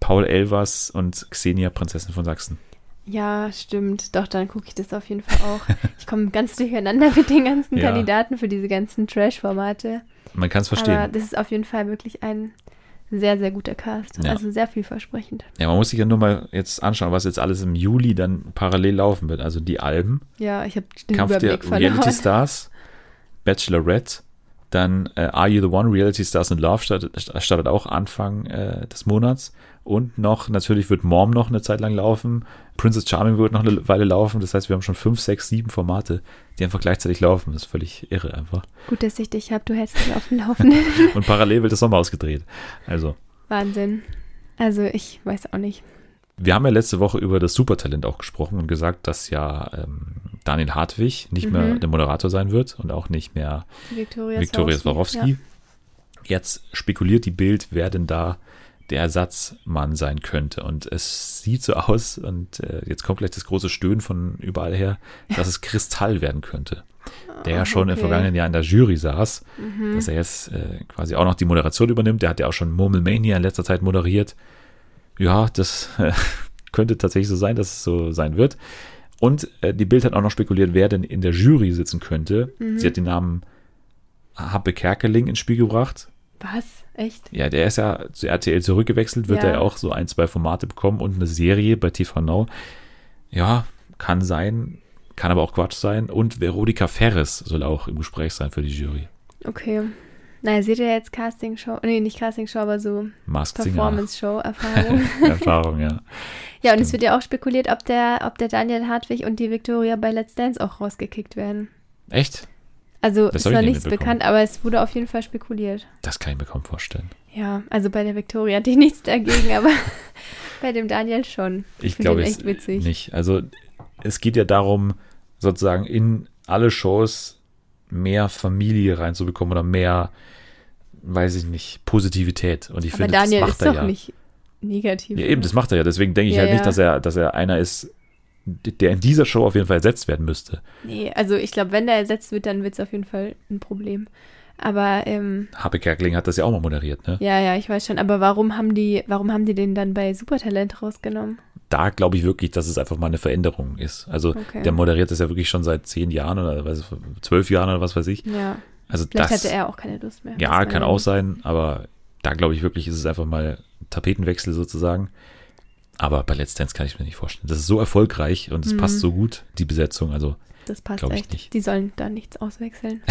Paul Elvers und Xenia, Prinzessin von Sachsen. Ja, stimmt. Doch, dann gucke ich das auf jeden Fall auch. ich komme ganz durcheinander mit den ganzen Ja. Kandidaten für diese ganzen Trash-Formate. Man kann es Aber verstehen. das ist auf jeden Fall wirklich ein sehr, sehr guter Cast. Ja. Also sehr vielversprechend. Ja, man muss sich ja nur mal jetzt anschauen, was jetzt alles im Juli dann parallel laufen wird. Also die Alben, Ja, ich habe den Kampf der Überblick Reality verloren. Stars, Bachelorette, dann äh, Are You the One? Reality Stars in Love startet, startet auch Anfang äh, des Monats. Und noch, natürlich wird Mom noch eine Zeit lang laufen. Princess Charming wird noch eine Weile laufen. Das heißt, wir haben schon fünf, sechs, sieben Formate, die einfach gleichzeitig laufen. Das ist völlig irre einfach. Gut, dass ich dich habe. Du hältst mich auf dem Laufenden. Und parallel wird das Sommer ausgedreht. Also, Wahnsinn. Also ich weiß auch nicht. Wir haben ja letzte Woche über das Supertalent auch gesprochen und gesagt, dass ja ähm, Daniel Hartwig nicht mehr Mhm. der Moderator sein wird und auch nicht mehr Viktoria, Swarovski. Swarovski. Jetzt spekuliert die Bild, wer denn da der Ersatzmann sein könnte. Und es sieht so aus, und äh, jetzt kommt gleich das große Stöhnen von überall her, dass es Kristall werden könnte. der ja schon okay. im vergangenen Jahr in der Jury saß, mhm. dass er jetzt äh, quasi auch noch die Moderation übernimmt. Der hat ja auch schon Murmelmania in letzter Zeit moderiert. Ja, das äh, könnte tatsächlich so sein, dass es so sein wird. Und äh, die Bild hat auch noch spekuliert, wer denn in der Jury sitzen könnte. Mhm. Sie hat den Namen Happe Kerkeling ins Spiel gebracht. Was? Echt? Ja, der ist ja zu RTL zurückgewechselt, wird ja. er auch so ein, zwei Formate bekommen und eine Serie bei TV Now. Ja, kann sein, kann aber auch Quatsch sein. Und Veronika Ferres soll auch im Gespräch sein für die Jury. Okay. Naja, seht ihr jetzt Castingshow, nee, nicht Castingshow, aber so Performance-Show-Erfahrung. Erfahrung, ja. Ja, und es wird ja auch spekuliert, ob der, ob der Daniel Hartwig und die Victoria bei Let's Dance auch rausgekickt werden. Echt? Also das ist noch nichts bekannt, aber es wurde auf jeden Fall spekuliert. Das kann ich mir kaum vorstellen. Ja, also bei der Victoria hatte ich nichts dagegen, aber bei dem Daniel schon. Ich, ich glaube es witzig. nicht. Also es geht ja darum, sozusagen in alle Shows mehr Familie reinzubekommen oder mehr, weiß ich nicht, Positivität. Und ich aber finde, Daniel das macht ist er doch ja. nicht negativ. Ja, eben, das macht er ja. Deswegen denke ich ja, halt nicht, dass er, dass er einer ist, der in dieser Show auf jeden Fall ersetzt werden müsste. Nee, also ich glaube, wenn der ersetzt wird, dann wird es auf jeden Fall ein Problem. Aber ähm, Habe Kerkeling hat das ja auch mal moderiert, ne? Ja, ja, ich weiß schon. Aber warum haben die, warum haben die den dann bei Supertalent rausgenommen? Da glaube ich wirklich, dass es einfach mal eine Veränderung ist. Also okay. der moderiert das ja wirklich schon seit zehn Jahren oder weiß, zwölf Jahren oder was weiß ich. Ja. Also Vielleicht das, hatte er auch keine Lust mehr. Ja, kann auch sein, aber da glaube ich wirklich, ist es einfach mal Tapetenwechsel sozusagen. Aber bei Let's Dance kann ich mir nicht vorstellen. Das ist so erfolgreich und es mhm. passt so gut, die Besetzung. Also, das passt echt. Nicht. Die sollen da nichts auswechseln.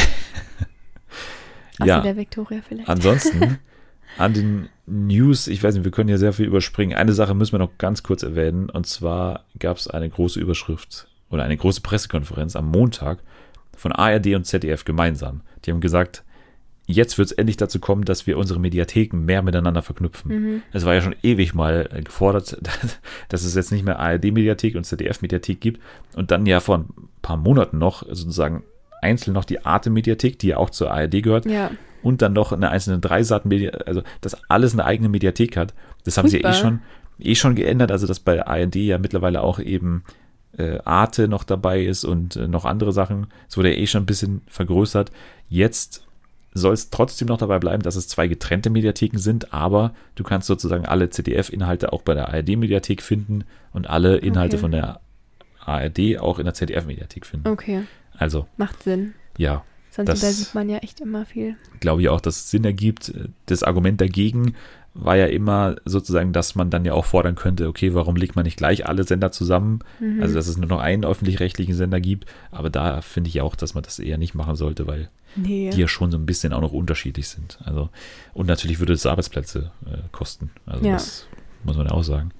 ja. der Victoria vielleicht. Ansonsten an den News, ich weiß nicht, wir können ja sehr viel überspringen. Eine Sache müssen wir noch ganz kurz erwähnen. Und zwar gab es eine große Überschrift oder eine große Pressekonferenz am Montag von ARD und ZDF gemeinsam. Die haben gesagt, jetzt wird es endlich dazu kommen, dass wir unsere Mediatheken mehr miteinander verknüpfen. Mhm. Es war ja schon ewig mal gefordert, dass es jetzt nicht mehr ARD-Mediathek und ZDF-Mediathek gibt und dann ja vor ein paar Monaten noch sozusagen einzeln noch die Arte-Mediathek, die ja auch zur ARD gehört. Ja. Und dann noch eine einzelne Dreisat-Mediathek, also dass alles eine eigene Mediathek hat. Das haben Furchtbar. sie ja eh schon, eh schon geändert, also dass bei ARD ja mittlerweile auch eben äh, Arte noch dabei ist und äh, noch andere Sachen. Es wurde ja eh schon ein bisschen vergrößert. Jetzt soll es trotzdem noch dabei bleiben, dass es zwei getrennte Mediatheken sind, aber du kannst sozusagen alle CDF-Inhalte auch bei der ARD-Mediathek finden und alle Inhalte okay. von der ARD auch in der ZDF-Mediathek finden. Okay. Also. Macht Sinn. Ja. Sonst das, da sieht man ja echt immer viel. Glaube ich auch, dass es Sinn ergibt. Das Argument dagegen war ja immer sozusagen, dass man dann ja auch fordern könnte, okay, warum legt man nicht gleich alle Sender zusammen? Mhm. Also, dass es nur noch einen öffentlich-rechtlichen Sender gibt. Aber da finde ich auch, dass man das eher nicht machen sollte, weil nee. die ja schon so ein bisschen auch noch unterschiedlich sind. Also, und natürlich würde es Arbeitsplätze äh, kosten. Also, ja. das muss man ja auch sagen.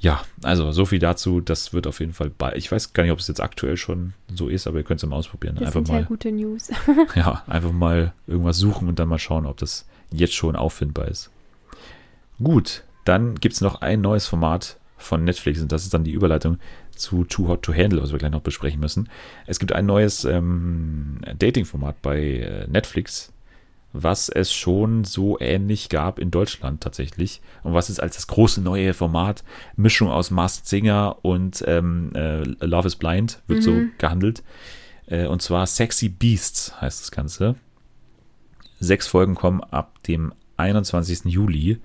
Ja, also so viel dazu. Das wird auf jeden Fall bei. Ich weiß gar nicht, ob es jetzt aktuell schon so ist, aber ihr könnt es mal ausprobieren. Das einfach sind mal, ja gute News. ja, einfach mal irgendwas suchen und dann mal schauen, ob das jetzt schon auffindbar ist. Gut, dann gibt es noch ein neues Format von Netflix und das ist dann die Überleitung zu Too Hot to Handle, was wir gleich noch besprechen müssen. Es gibt ein neues ähm, Dating-Format bei äh, Netflix, was es schon so ähnlich gab in Deutschland tatsächlich und was es als das große neue Format Mischung aus Masked Singer und ähm, äh, Love is Blind wird mhm. so gehandelt. Äh, und zwar Sexy Beasts heißt das Ganze. Sechs Folgen kommen ab dem 21. Juli.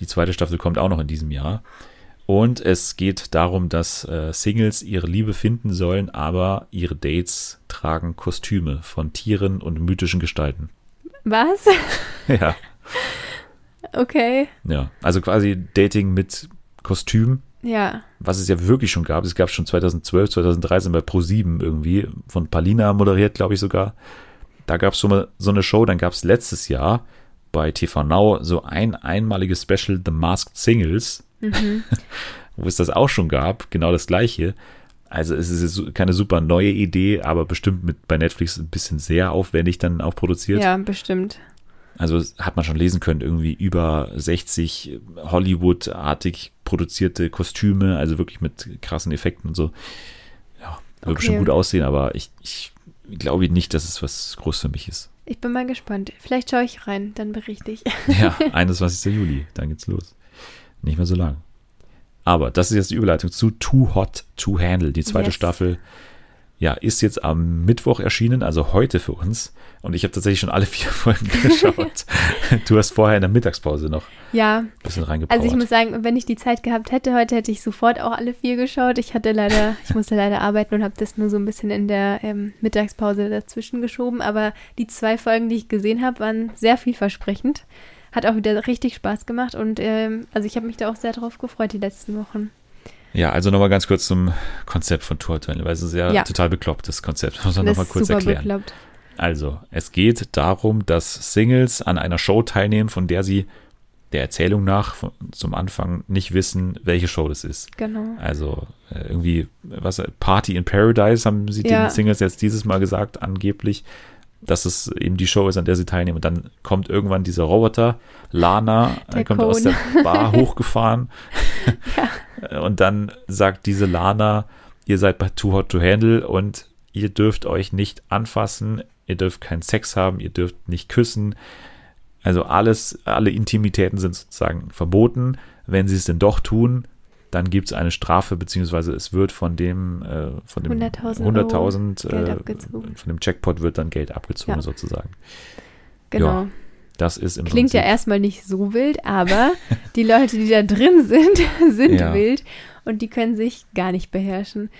Die zweite Staffel kommt auch noch in diesem Jahr. Und es geht darum, dass äh, Singles ihre Liebe finden sollen, aber ihre Dates tragen Kostüme von Tieren und mythischen Gestalten. Was? ja. Okay. Ja, also quasi Dating mit Kostüm. Ja. Was es ja wirklich schon gab. Es gab schon 2012, 2013 bei Pro7 irgendwie, von Palina moderiert, glaube ich sogar. Da gab es schon mal so eine Show. Dann gab es letztes Jahr bei TV Now so ein einmaliges Special, The Masked Singles mhm. wo es das auch schon gab, genau das gleiche. Also es ist keine super neue Idee, aber bestimmt mit bei Netflix ein bisschen sehr aufwendig dann auch produziert. Ja, bestimmt. Also hat man schon lesen können, irgendwie über 60 Hollywood-artig produzierte Kostüme, also wirklich mit krassen Effekten und so. Ja, wird okay. bestimmt gut aussehen, aber ich, ich glaube nicht, dass es was groß für mich ist. Ich bin mal gespannt. Vielleicht schaue ich rein, dann berichte ich. Ja, 21. Juli, dann geht's los. Nicht mehr so lang. Aber das ist jetzt die Überleitung zu Too Hot to Handle, die zweite yes. Staffel. Ja, ist jetzt am Mittwoch erschienen, also heute für uns. Und ich habe tatsächlich schon alle vier Folgen geschaut. du hast vorher in der Mittagspause noch Ja, ein bisschen reingepowert. also ich muss sagen, wenn ich die Zeit gehabt hätte heute, hätte ich sofort auch alle vier geschaut. Ich hatte leider, ich musste leider arbeiten und habe das nur so ein bisschen in der ähm, Mittagspause dazwischen geschoben. Aber die zwei Folgen, die ich gesehen habe, waren sehr vielversprechend. Hat auch wieder richtig Spaß gemacht und ähm, also ich habe mich da auch sehr drauf gefreut die letzten Wochen. Ja, also nochmal ganz kurz zum Konzept von Tour weil es ist ja, Ja. total beklopptes Konzept. Muss man nochmal kurz erklären. bekloppt. Also, es geht darum, dass Singles an einer Show teilnehmen, von der sie der Erzählung nach von, zum Anfang nicht wissen, welche Show das ist. Genau. Also äh, irgendwie, was, Party in Paradise haben sie Ja. den Singles jetzt dieses Mal gesagt, angeblich, dass es eben die Show ist, an der sie teilnehmen. Und dann kommt irgendwann dieser Roboter, Lana, Der kommt aus Cone. der Bar hochgefahren. Und dann sagt diese Lana, ihr seid bei Too Hot to Handle und ihr dürft euch nicht anfassen, ihr dürft keinen Sex haben, ihr dürft nicht küssen. Also alles, alle Intimitäten sind sozusagen verboten. Wenn sie es denn doch tun, dann gibt es eine Strafe, beziehungsweise es wird von dem, äh, von dem 100.000 100.000, Geld äh, abgezogen. von dem Jackpot wird dann Geld abgezogen Ja. sozusagen. Genau. Ja, Das ist im Klingt ja Prinzip- erstmal nicht so wild, aber die Leute, die da drin sind, sind Ja. wild und die können sich gar nicht beherrschen.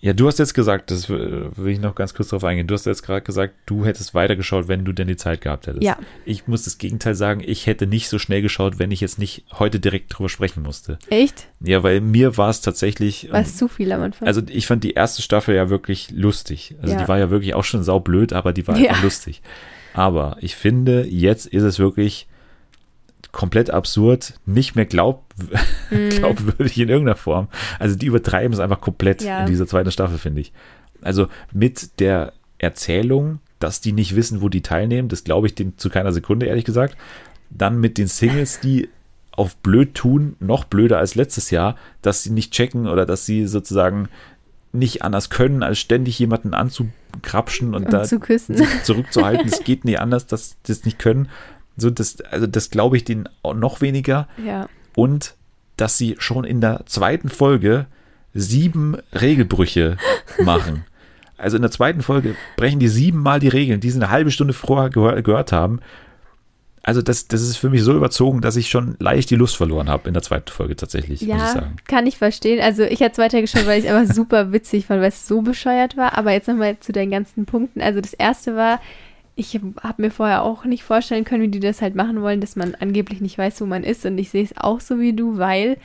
Ja, du hast jetzt gesagt, das will will ich noch ganz kurz drauf eingehen. Du hast jetzt gerade gesagt, du hättest weitergeschaut, wenn du denn die Zeit gehabt hättest. Ja. Ich muss das Gegenteil sagen, ich hätte nicht so schnell geschaut, wenn ich jetzt nicht heute direkt drüber sprechen musste. Echt? Ja, weil mir war es tatsächlich. War es zu viel am Anfang? Also ich fand die erste Staffel ja wirklich lustig. Also Ja. die war ja wirklich auch schon saublöd, aber die war Ja. einfach lustig. Aber ich finde, jetzt ist es wirklich komplett absurd, nicht mehr glaub, Mhm. glaubwürdig in irgendeiner Form. Also die übertreiben es einfach komplett Ja. in dieser zweiten Staffel, finde ich. Also mit der Erzählung, dass die nicht wissen, wo die teilnehmen, das glaube ich denen zu keiner Sekunde, ehrlich gesagt. Dann mit den Singles, die auf blöd tun, noch blöder als letztes Jahr, dass sie nicht checken oder dass sie sozusagen nicht anders können, als ständig jemanden anzukrapschen und, und da zu küssen. sich zurückzuhalten. Es geht nie anders, dass sie das nicht können. So, das, also das glaube ich denen auch noch weniger. ja. Und dass sie schon in der zweiten Folge sieben Regelbrüche machen. Also in der zweiten Folge brechen die siebenmal die Regeln, die sie eine halbe Stunde vorher gehör, gehört haben. Also das, das ist für mich so überzogen, dass ich schon leicht die Lust verloren habe in der zweiten Folge tatsächlich, muss ich Ja, sagen. kann ich verstehen. Also ich hatte es weitergeschaut, weil ich es einfach super witzig fand, weil es so bescheuert war. Aber jetzt nochmal zu deinen ganzen Punkten. Also das erste war, ich habe mir vorher auch nicht vorstellen können, wie die das halt machen wollen, dass man angeblich nicht weiß, wo man ist. Und ich sehe es auch so wie du, weil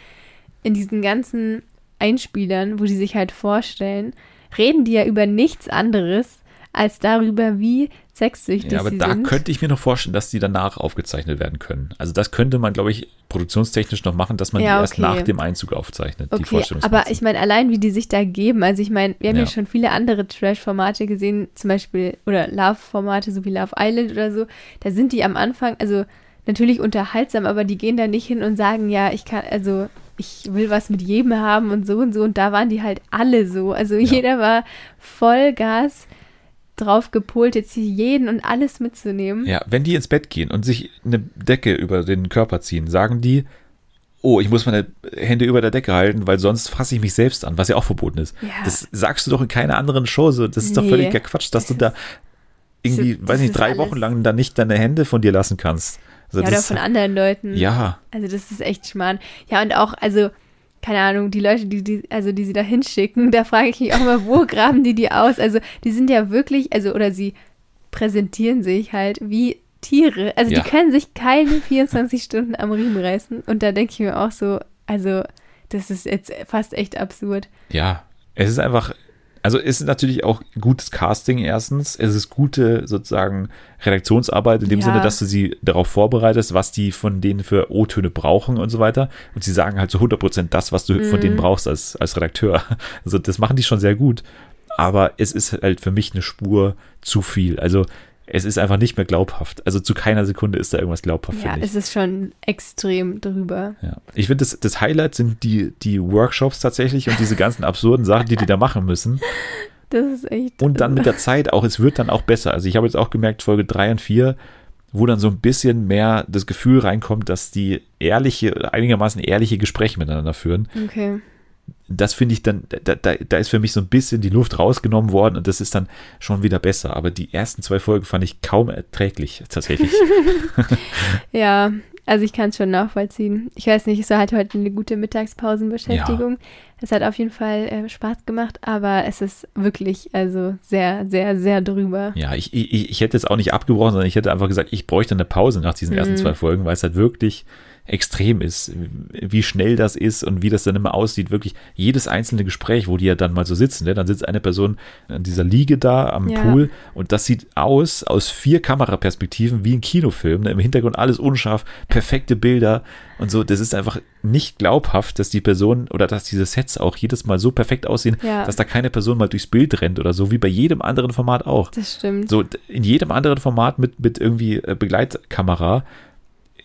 in diesen ganzen Einspielern, wo die sich halt vorstellen, reden die ja über nichts anderes als darüber, wie sexsüchtig Ja, aber sie da sind. könnte ich mir noch vorstellen, dass die danach aufgezeichnet werden können. Also das könnte man, glaube ich, produktionstechnisch noch machen, dass man Ja, die erst okay. nach dem Einzug aufzeichnet. die Okay, Vorstellungsmasse. aber ich meine, allein wie die sich da geben, also ich meine, wir haben ja, Ja. schon viele andere Trash-Formate gesehen, zum Beispiel, oder Love-Formate, so wie Love Island oder so, da sind die am Anfang, also natürlich unterhaltsam, aber die gehen da nicht hin und sagen, ja, ich kann, also ich will was mit jedem haben und so und so und da waren die halt alle so, also jeder war Vollgas drauf gepolt, jetzt hier jeden und alles mitzunehmen. Ja, wenn die ins Bett gehen und sich eine Decke über den Körper ziehen, sagen die, oh, ich muss meine Hände über der Decke halten, weil sonst fasse ich mich selbst an, was ja auch verboten ist. Ja. Das sagst du doch in keiner anderen Show. So. Das ist doch Nee. völliger Quatsch, dass du da irgendwie, Das- weiß das nicht, drei Wochen lang dann nicht deine Hände von dir lassen kannst. Also Ja, oder das, von anderen Leuten. ja, Also das ist echt Schmarrn. Ja, und auch, also, keine Ahnung, die Leute, die, die, also die sie da hinschicken, da frage ich mich auch mal, wo graben die die aus? Also die sind ja wirklich, also, oder sie präsentieren sich halt wie Tiere. Also Ja. die können sich keine 24 Stunden am Riemen reißen. Und da denke ich mir auch so, also, das ist jetzt fast echt absurd. ja. Es ist einfach, also es ist natürlich auch gutes Casting erstens. Es ist gute sozusagen Redaktionsarbeit in dem Ja. Sinne, dass du sie darauf vorbereitest, was die von denen für O-Töne brauchen und so weiter. Und sie sagen halt zu 100% das, was du von denen Mhm. brauchst als, als Redakteur. Also das machen die schon sehr gut. Aber es ist halt für mich eine Spur zu viel. Also es ist einfach nicht mehr glaubhaft. Also zu keiner Sekunde ist da irgendwas glaubhaft, Ja, es ist schon extrem drüber. Ja. Ich finde, das, das Highlight sind die, die Workshops tatsächlich und diese ganzen absurden Sachen, die die da machen müssen. Das ist echt. Und dann mit der Zeit auch, es wird dann auch besser. Also ich habe jetzt auch gemerkt, Folge 3 und 4, wo dann so ein bisschen mehr das Gefühl reinkommt, dass die ehrliche, einigermaßen ehrliche Gespräche miteinander führen. Okay. Das finde ich dann, da, da, da ist für mich so ein bisschen die Luft rausgenommen worden und das ist dann schon wieder besser. Aber die ersten zwei Folgen fand ich kaum erträglich, tatsächlich. ja, also ich kann es schon nachvollziehen. Ich weiß nicht, es war halt heute eine gute Mittagspausenbeschäftigung. Ja. Es hat auf jeden Fall äh, Spaß gemacht, aber es ist wirklich also sehr, sehr, sehr drüber. Ja, ich, ich, ich hätte es auch nicht abgebrochen, sondern ich hätte einfach gesagt, ich bräuchte eine Pause nach diesen ersten zwei Folgen, weil es halt wirklich extrem ist, wie schnell das ist und wie das dann immer aussieht. Wirklich jedes einzelne Gespräch, wo die ja dann mal so sitzen, ne? dann sitzt eine Person an dieser Liege da am ja. Pool und das sieht aus, aus vier Kameraperspektiven wie ein Kinofilm. Ne? Im Hintergrund alles unscharf, perfekte Bilder und so. Das ist einfach nicht glaubhaft, dass die Person oder dass diese Sets auch jedes Mal so perfekt aussehen, ja. dass da keine Person mal durchs Bild rennt oder so, wie bei jedem anderen Format auch. Das stimmt. So in jedem anderen Format mit, mit irgendwie äh, Begleitkamera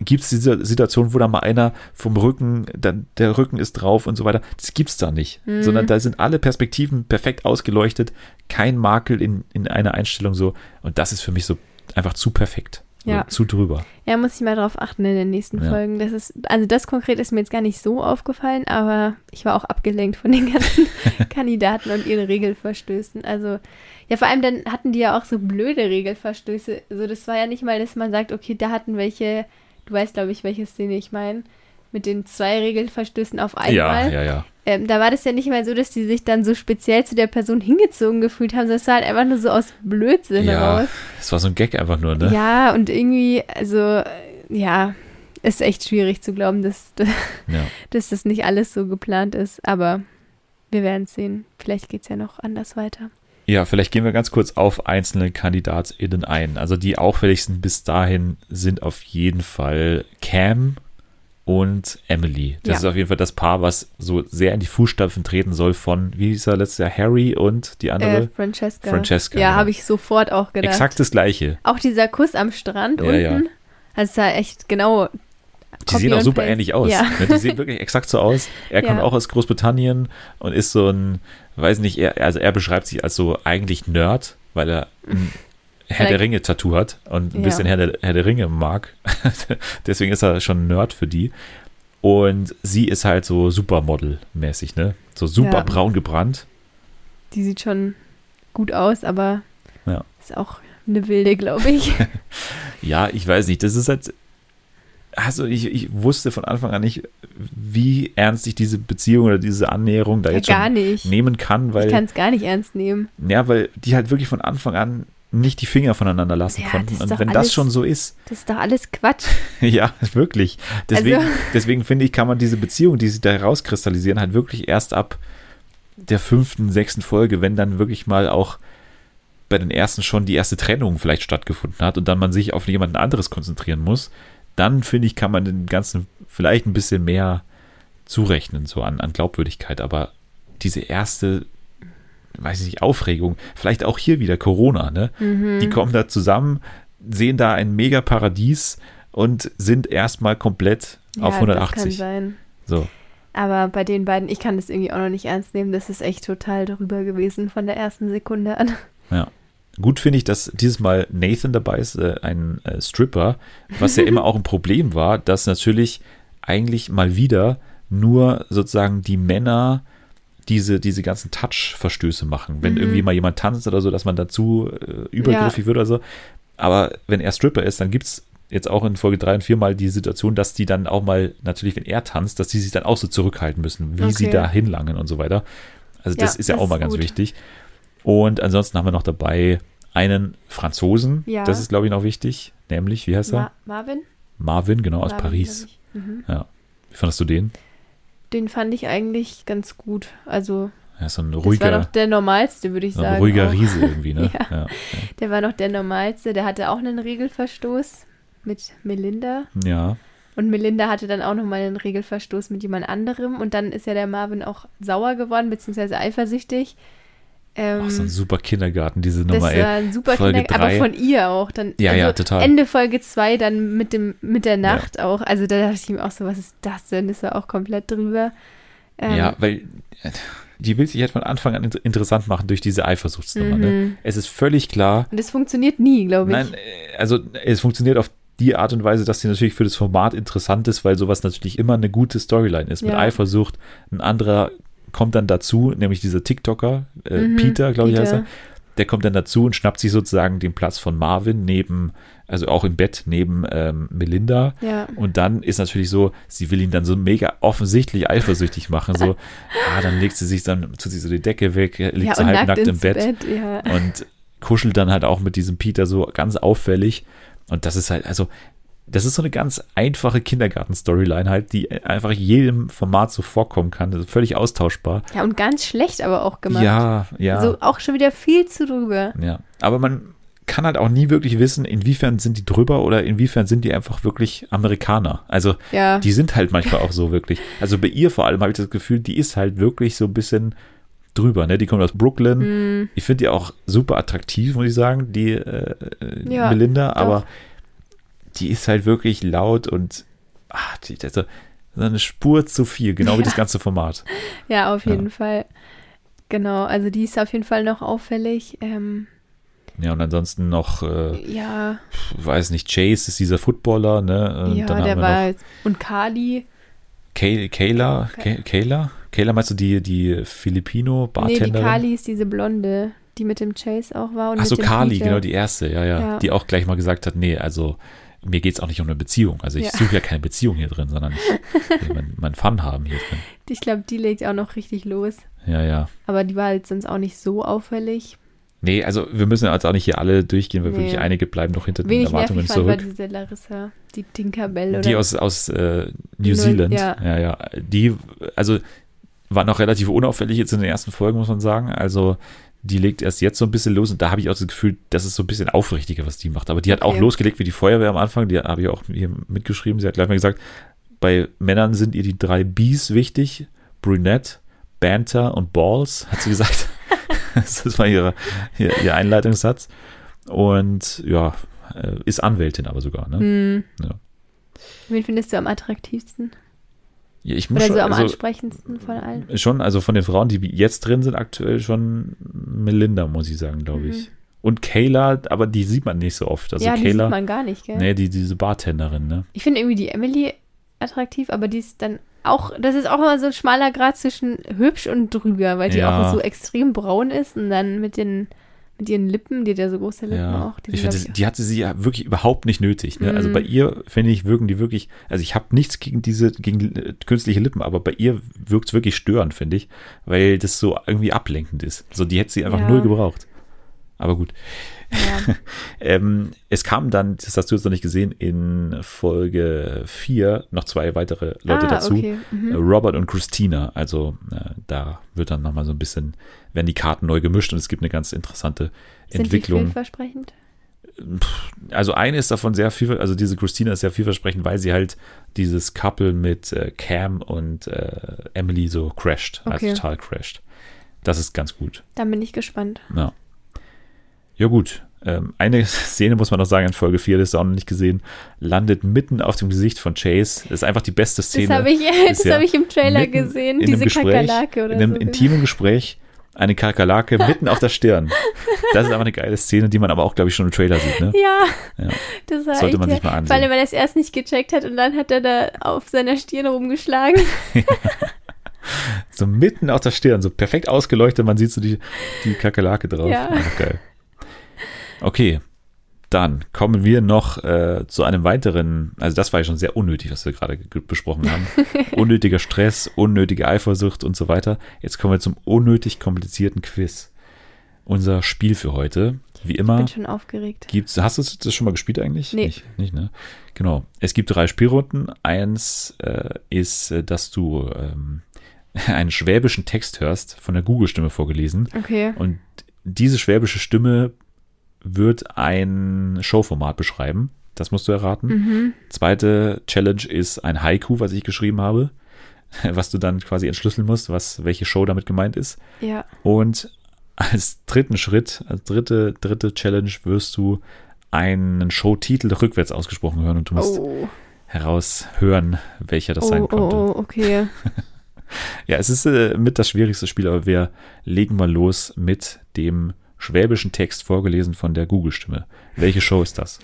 gibt es diese Situation, wo da mal einer vom Rücken, dann der Rücken ist drauf und so weiter. Das gibt es da nicht. Mhm. Sondern da sind alle Perspektiven perfekt ausgeleuchtet, kein Makel in, in einer Einstellung so. Und das ist für mich so einfach zu perfekt. Ja. zu drüber. Ja, muss ich mal drauf achten in den nächsten ja. Folgen. Das ist, also das konkret ist mir jetzt gar nicht so aufgefallen, aber ich war auch abgelenkt von den ganzen Kandidaten und ihren Regelverstößen. Also, ja, vor allem dann hatten die ja auch so blöde Regelverstöße. Also, das war ja nicht mal, dass man sagt, okay, da hatten welche Du weißt, glaube ich, welche Szene ich meine. Mit den zwei Regelverstößen auf einmal. Ja, ja, ja. Ähm, da war das ja nicht mal so, dass die sich dann so speziell zu der Person hingezogen gefühlt haben, sondern es war halt einfach nur so aus Blödsinn ja, raus. Es war so ein Gag einfach nur, ne? Ja, und irgendwie, also, ja, ist echt schwierig zu glauben, dass, ja. dass das nicht alles so geplant ist. Aber wir werden es sehen. Vielleicht geht es ja noch anders weiter. Ja, vielleicht gehen wir ganz kurz auf einzelne KandidatInnen ein. Also die auffälligsten bis dahin sind auf jeden Fall Cam und Emily. Das ja. ist auf jeden Fall das Paar, was so sehr in die Fußstapfen treten soll von, wie hieß er letztes Jahr, Harry und die andere? Äh, Francesca. Francesca. Ja, genau. habe ich sofort auch gedacht. Exakt das Gleiche. Auch dieser Kuss am Strand ja, unten. Ja. Also es sah echt genau die sehen auch super Paste. ähnlich aus. Ja. Ne, die sehen wirklich exakt so aus. Er kommt ja. auch aus Großbritannien und ist so ein, weiß nicht, er, also er beschreibt sich als so eigentlich Nerd, weil er ein Herr der Ringe-Tattoo hat und ein ja. bisschen Herr der, Herr der Ringe mag. Deswegen ist er schon ein Nerd für die. Und sie ist halt so Supermodel-mäßig, ne? So super braun gebrannt. Die sieht schon gut aus, aber ist auch eine wilde, glaube ich. ja, ich weiß nicht. Das ist halt also ich, ich wusste von Anfang an nicht, wie ernst ich diese Beziehung oder diese Annäherung da ja, jetzt schon nicht. nehmen kann, weil. Ich kann es gar nicht ernst nehmen. Ja, weil die halt wirklich von Anfang an nicht die Finger voneinander lassen ja, konnten. Und wenn alles, das schon so ist. Das ist doch alles Quatsch. ja, wirklich. Deswegen, also. deswegen finde ich, kann man diese Beziehung, die sie da rauskristallisieren, halt wirklich erst ab der fünften, sechsten Folge, wenn dann wirklich mal auch bei den ersten schon die erste Trennung vielleicht stattgefunden hat und dann man sich auf jemanden anderes konzentrieren muss, dann finde ich, kann man den Ganzen vielleicht ein bisschen mehr zurechnen, so an, an Glaubwürdigkeit. Aber diese erste, weiß ich nicht, Aufregung, vielleicht auch hier wieder Corona, ne? Mhm. Die kommen da zusammen, sehen da ein mega Paradies und sind erstmal komplett ja, auf 180. Das kann sein. So. Aber bei den beiden, ich kann das irgendwie auch noch nicht ernst nehmen. Das ist echt total drüber gewesen von der ersten Sekunde an. Ja. Gut finde ich, dass dieses Mal Nathan dabei ist, äh, ein äh, Stripper, was ja immer auch ein Problem war, dass natürlich eigentlich mal wieder nur sozusagen die Männer diese, diese ganzen Touch-Verstöße machen. Wenn mhm. irgendwie mal jemand tanzt oder so, dass man dazu äh, übergriffig ja. wird oder so. Aber wenn er Stripper ist, dann gibt es jetzt auch in Folge 3 und 4 mal die Situation, dass die dann auch mal, natürlich, wenn er tanzt, dass die sich dann auch so zurückhalten müssen, wie okay. sie da hinlangen und so weiter. Also das ja, ist ja das auch mal ganz gut. wichtig. Und ansonsten haben wir noch dabei einen Franzosen. Ja. Das ist, glaube ich, noch wichtig. Nämlich, wie heißt er? Marvin. Marvin, genau, Marvin, aus Paris. Mhm. Ja. Wie fandest du den? Den fand ich eigentlich ganz gut. Also. Ja, so ein ruhiger. Das war doch der normalste, würde ich so sagen. Ein ruhiger auch. Riese irgendwie, ne? ja. Ja, ja. Der war noch der normalste. Der hatte auch einen Regelverstoß mit Melinda. Ja. Und Melinda hatte dann auch nochmal einen Regelverstoß mit jemand anderem. Und dann ist ja der Marvin auch sauer geworden, beziehungsweise eifersüchtig. Ähm, Ach, so ein super Kindergarten, diese Nummer. Das war ein super Folge Kindergarten, aber von ihr auch. Dann, ja, also ja, total. Ende Folge 2 dann mit, dem, mit der Nacht ja. auch. Also da dachte ich mir auch so, was ist das denn? Das war auch komplett drüber. Ähm, ja, weil die will sich halt von Anfang an interessant machen durch diese Eifersuchtsnummer. Ne? Mhm. Ne? Es ist völlig klar. Und es funktioniert nie, glaube ich. Nein, äh, also es funktioniert auf die Art und Weise, dass sie natürlich für das Format interessant ist, weil sowas natürlich immer eine gute Storyline ist. Mit Eifersucht, ein anderer kommt dann dazu, nämlich dieser TikToker, äh, Mhm, Peter, glaube ich, heißt er, der kommt dann dazu und schnappt sich sozusagen den Platz von Marvin neben, also auch im Bett neben ähm, Melinda. Ja. Und dann ist natürlich so, sie will ihn dann so mega offensichtlich eifersüchtig machen. So, ah, dann legt sie sich dann, tut sie so die Decke weg, liegt ja, so und halb nackt nackt im ins Bett, ja. und kuschelt dann halt auch mit diesem Peter so ganz auffällig. Und das ist halt, also, das ist so eine ganz einfache Kindergarten-Storyline halt, die einfach jedem Format so vorkommen kann. Ist völlig austauschbar. ja, und ganz schlecht aber auch gemacht. Ja, ja. So auch schon wieder viel zu drüber. Ja, aber man kann halt auch nie wirklich wissen, inwiefern sind die drüber oder inwiefern sind die einfach wirklich Amerikaner. Also Ja. die sind halt manchmal auch so wirklich. Also bei ihr vor allem habe ich das Gefühl, die ist halt wirklich so ein bisschen drüber. Ne? Die kommt aus Brooklyn. Hm, Ich finde die auch super attraktiv, muss ich sagen, die äh, äh, Ja, Melinda, doch. aber die ist halt wirklich laut und ach, die, also, so eine Spur zu viel, genau wie das ganze Format. ja, auf Ja. jeden Fall. Genau, also die ist auf jeden Fall noch auffällig. Ähm, Ja, und ansonsten noch, äh, ja, weiß nicht, Chase ist dieser Footballer, ne? Und ja, der war noch. Und Kali. Kay, Kayla, Okay. Kay, Kayla? Kayla meinst du die, die Nee, die Filipino-Bartenderin? Kali ist diese Blonde, die mit dem Chase auch war. Und Ach so, mit dem Kali, Peter. genau, die erste, ja, ja, Ja. Die auch gleich mal gesagt hat, nee, also mir geht es auch nicht um eine Beziehung. Also ich Ja. suche ja keine Beziehung hier drin, sondern ich will mein, mein Fun haben hier drin. Ich glaube, die legt auch noch richtig los. Ja, ja. Aber die war jetzt sonst auch nicht so auffällig. Nee, also wir müssen jetzt auch nicht hier alle durchgehen, weil Nee. wirklich einige bleiben noch hinter den Wenig Erwartungen nervig fand war zurück. diese Larissa, die Tinkerbell oder Die aus, aus äh, New Zealand, ja. ja, ja, die, also war noch relativ unauffällig jetzt in den ersten Folgen, muss man sagen. Also die legt erst jetzt so ein bisschen los und da habe ich auch das Gefühl, das ist so ein bisschen aufrichtiger, was die macht. Aber die hat auch Okay. losgelegt wie die Feuerwehr am Anfang, die habe ich auch hier mitgeschrieben. Sie hat gleich mal gesagt, bei Männern sind ihr die drei Bs wichtig, Brunette, Banter und Balls, hat sie gesagt. das war ihre, ihr, ihr Einleitungssatz. Und ja, äh, ist Anwältin aber sogar. Ne? Hm. Ja. Wen findest du am attraktivsten? Ja, ich muss Oder schon, so am also, ansprechendsten von allen? schon, also von den Frauen, die jetzt drin sind, aktuell schon Melinda, muss ich sagen, glaube ich. Und Kayla, aber die sieht man nicht so oft. Also Mhm. ja, die Kayla, sieht man gar nicht, gell? nee, die, diese Bartenderin, ne? Ich finde irgendwie die Emily attraktiv, aber die ist dann auch, das ist auch immer so ein schmaler Grad zwischen hübsch und drüber, weil die Ja. auch so extrem braun ist und dann mit den mit ihren Lippen, die hat ja so große Lippen Ja, auch. Die ich sind, finde, glaub die hatte sie ja wirklich überhaupt nicht nötig. Ne? Also Mhm. bei ihr, finde ich, wirken die wirklich, also ich habe nichts gegen diese, gegen äh, künstliche Lippen, aber bei ihr wirkt es wirklich störend, finde ich, weil das so irgendwie ablenkend ist. So, die hätte sie einfach Ja. null gebraucht. Aber gut. Ja. Ähm, es kamen dann, das hast du jetzt noch nicht gesehen, in Folge 4 noch zwei weitere Leute ah, dazu. Okay. Äh, Mhm. Robert und Christina. Also äh, da wird dann nochmal so ein bisschen, werden die Karten neu gemischt und es gibt eine ganz interessante Sind die Entwicklung. vielversprechend? Also eine ist davon sehr viel, also diese Christina ist sehr vielversprechend, weil sie halt dieses Couple mit äh, Cam und äh, Emily so crasht, also Okay. total crasht. Das ist ganz gut. Dann bin ich gespannt. Ja, ja gut. Ähm, eine Szene muss man noch sagen in Folge 4, das ist auch noch nicht gesehen, landet mitten auf dem Gesicht von Chase. Das ist einfach die beste Szene. Das habe ich, das bisher. hab ich im Trailer gesehen, diese Gespräch, Kakerlake oder in einem so. intimen Gespräch eine Kakerlake mitten auf der Stirn. Das ist aber eine geile Szene, die man aber auch, glaube ich, schon im Trailer sieht. Ne? Ja, Ja. das war Sollte man sich mal Vor ansehen. allem, weil er es erst nicht gecheckt hat und dann hat er da auf seiner Stirn rumgeschlagen. So mitten auf der Stirn, so perfekt ausgeleuchtet, man sieht so die, die Kakerlake drauf. Ja. Einfach geil. Okay, dann kommen wir noch äh, zu einem weiteren, also das war ja schon sehr unnötig, was wir gerade ge- besprochen haben. Unnötiger Stress, unnötige Eifersucht und so weiter. Jetzt kommen wir zum unnötig komplizierten Quiz. Unser Spiel für heute, wie immer, bin schon aufgeregt. gibt's, hast du das schon mal gespielt eigentlich? Nee. Nicht, nicht, ne? Genau. Es gibt drei Spielrunden. Eins äh, ist, äh, dass du ähm, einen schwäbischen Text hörst, von der Google-Stimme vorgelesen. Okay. Und diese schwäbische Stimme wird ein Showformat beschreiben. Das musst du erraten. Mhm. Zweite Challenge ist ein Haiku, was ich geschrieben habe, was du dann quasi entschlüsseln musst, was, welche Show damit gemeint ist. Ja. Und als dritten Schritt, als dritte, dritte Challenge wirst du einen Showtitel rückwärts ausgesprochen hören und du musst Oh, heraushören, welcher das oh, sein oh, konnte. oh, okay. Ja, es ist äh, mit das schwierigste Spiel, aber wir legen mal los mit dem schwäbischen Text vorgelesen von der Google-Stimme. Welche Show ist das?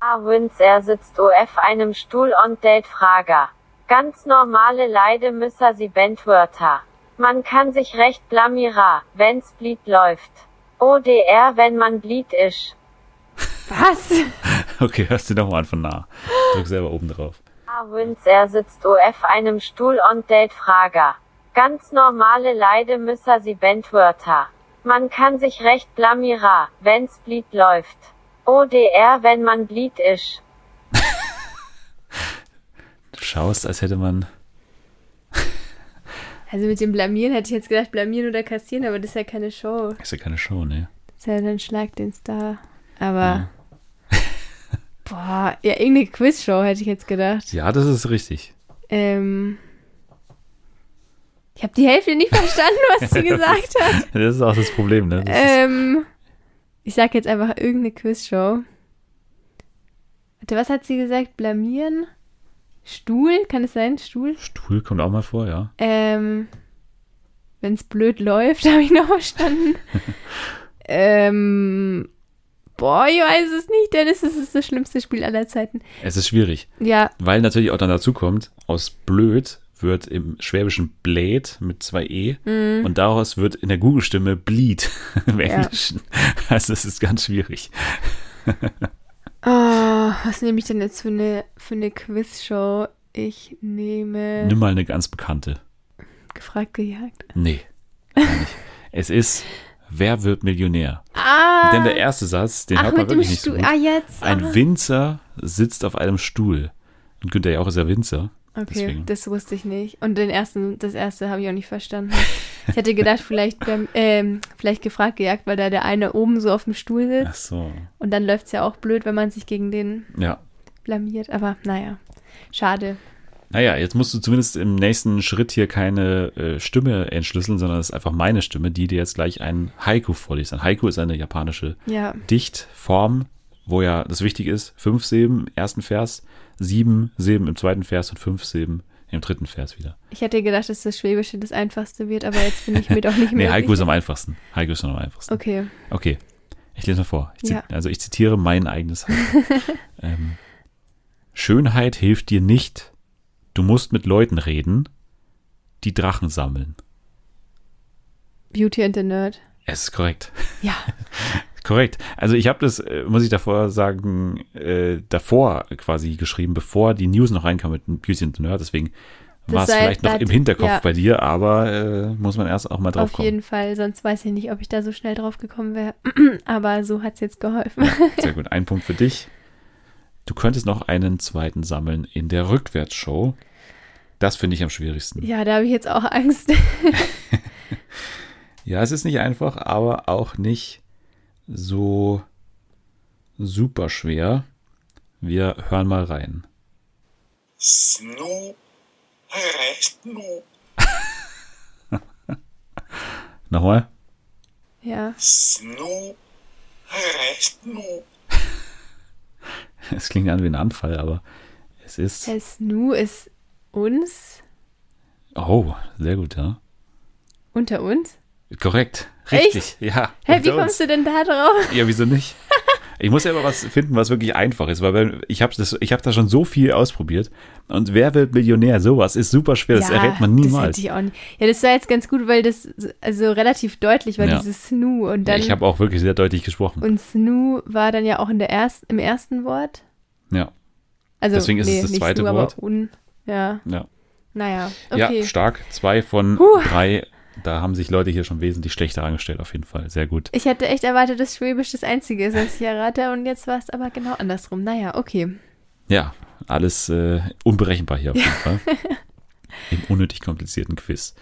Arwins er sitzt auf einem Stuhl und date Frager. Ganz normale Leide müsser sie Bentwörter. Man kann sich recht blamieren, wenn's Blied läuft. ODR, wenn man Blied isch. Was? Okay, hörst du nochmal an von nah. Drück selber oben drauf. Wins er sitzt auf einem Stuhl und date Frager. Ganz normale Leide müsser sie Bentwörter. Man kann sich recht blamieren, wenn's Blied läuft. ODR, wenn man Blied isch. Du schaust, als hätte man. Also mit dem Blamieren hätte ich jetzt gedacht, blamieren oder kassieren, aber das ist ja keine Show. Ist ja keine Show, ne? Das ist ja dann Schlag den Star. Aber. Boah, ja, irgendeine Quizshow hätte ich jetzt gedacht. Ja, das ist richtig. Ähm. Ich habe die Hälfte nicht verstanden, was sie gesagt hat. Das ist auch das Problem, ne? Das Ähm, ich sag jetzt einfach irgendeine Quizshow. Warte, was hat sie gesagt? Blamieren? Stuhl? Kann es sein? Stuhl? Stuhl kommt auch mal vor, ja. Ähm, wenn es blöd läuft, habe ich noch verstanden. ähm, boah, ich weiß es nicht, Dennis, das ist das schlimmste Spiel aller Zeiten. Es ist schwierig, Ja, weil natürlich auch dann dazu kommt, aus blöd wird im Schwäbischen Blade mit zwei E und daraus wird in der Google-Stimme Bleed im Englischen. Also es ist ganz schwierig. oh, was nehme ich denn jetzt für eine, für eine Quizshow? Ich nehme Nimm mal eine ganz bekannte. gefragt gejagt. Nee. Es ist Wer wird Millionär? Ah, Denn der erste Satz, den ach, hört man wirklich nicht so gut. Ah, jetzt. Ein ah. Winzer sitzt auf einem Stuhl. Und Günther Jauch ist ja Winzer. Okay, Deswegen. das wusste ich nicht. Und den ersten, das erste habe ich auch nicht verstanden. Ich hätte gedacht, vielleicht beim, ähm, vielleicht gefragt gejagt, weil da der eine oben so auf dem Stuhl Ach sitzt. so. Und dann läuft es ja auch blöd, wenn man sich gegen den Ja. blamiert. Aber naja, schade. Naja, jetzt musst du zumindest im nächsten Schritt hier keine äh, Stimme entschlüsseln, sondern es ist einfach meine Stimme, die dir jetzt gleich ein Haiku vorliest. Ein Haiku ist eine japanische Ja, Dichtform, wo ja das Wichtige ist, fünf Silben im ersten Vers, sieben Silben im zweiten Vers und fünf Silben im dritten Vers wieder. ich hätte gedacht, dass das Schwäbische das Einfachste wird, aber jetzt bin ich mir doch nicht Nee, mehr Haiku ist sicher. am einfachsten. Haiku ist schon am einfachsten. Okay, Okay, ich lese mal vor. Ich Ja. Also ich zitiere mein eigenes Haiku. ähm, Schönheit hilft dir nicht. Du musst mit Leuten reden, die Drachen sammeln. Beauty and the Nerd. Es ist korrekt. Ja, Korrekt. Also ich habe das, äh, muss ich davor sagen, äh, davor quasi geschrieben, bevor die News noch reinkam mit Beauty and the Nerd. Deswegen war es vielleicht noch im Hinterkopf ja. bei dir, aber äh, muss man erst auch mal drauf auf kommen. jeden Fall. Sonst weiß ich nicht, ob ich da so schnell drauf gekommen wäre. aber so hat es jetzt geholfen. Sehr gut. Ein Punkt für dich. Du könntest noch einen zweiten sammeln in der Rückwärtsshow. Das finde ich am schwierigsten. Ja, da habe ich jetzt auch Angst. Ja, es ist nicht einfach, aber auch nicht so super schwer. Wir hören mal rein. Snu, Snu, Nochmal. ja. Snu, Snu. Es klingt an wie ein Anfall, aber es ist. Der Snu ist uns, Oh, sehr gut, ja. unter uns. Korrekt. Echt? Richtig, ja. Hä, wie unter uns. kommst du denn da drauf? Ja, wieso nicht? Ich muss ja aber was finden, was wirklich einfach ist, weil ich habe hab da schon so viel ausprobiert. Und wer wird Millionär? Sowas ist super schwer, das errät man Das niemals. hätte ich auch nicht. Ja, das war jetzt ganz gut, weil das also relativ deutlich war, Ja. dieses Snu. Und Ja, dann, ich habe auch wirklich sehr deutlich gesprochen. und Snu war dann ja auch in der erst, im ersten Wort. Ja, Also, Deswegen ist es das nicht zweite Snu, Wort. Un, ja, ja. naja, okay. Ja, stark. Zwei von Puh. drei. Da haben sich Leute hier schon wesentlich schlechter angestellt, auf jeden Fall. Sehr gut. ich hätte echt erwartet, dass Schwäbisch das Einzige ist, was ich errate. Und jetzt war es aber genau andersrum. Naja, okay. Ja, alles äh, unberechenbar hier auf jeden Fall. Im unnötig komplizierten Quiz.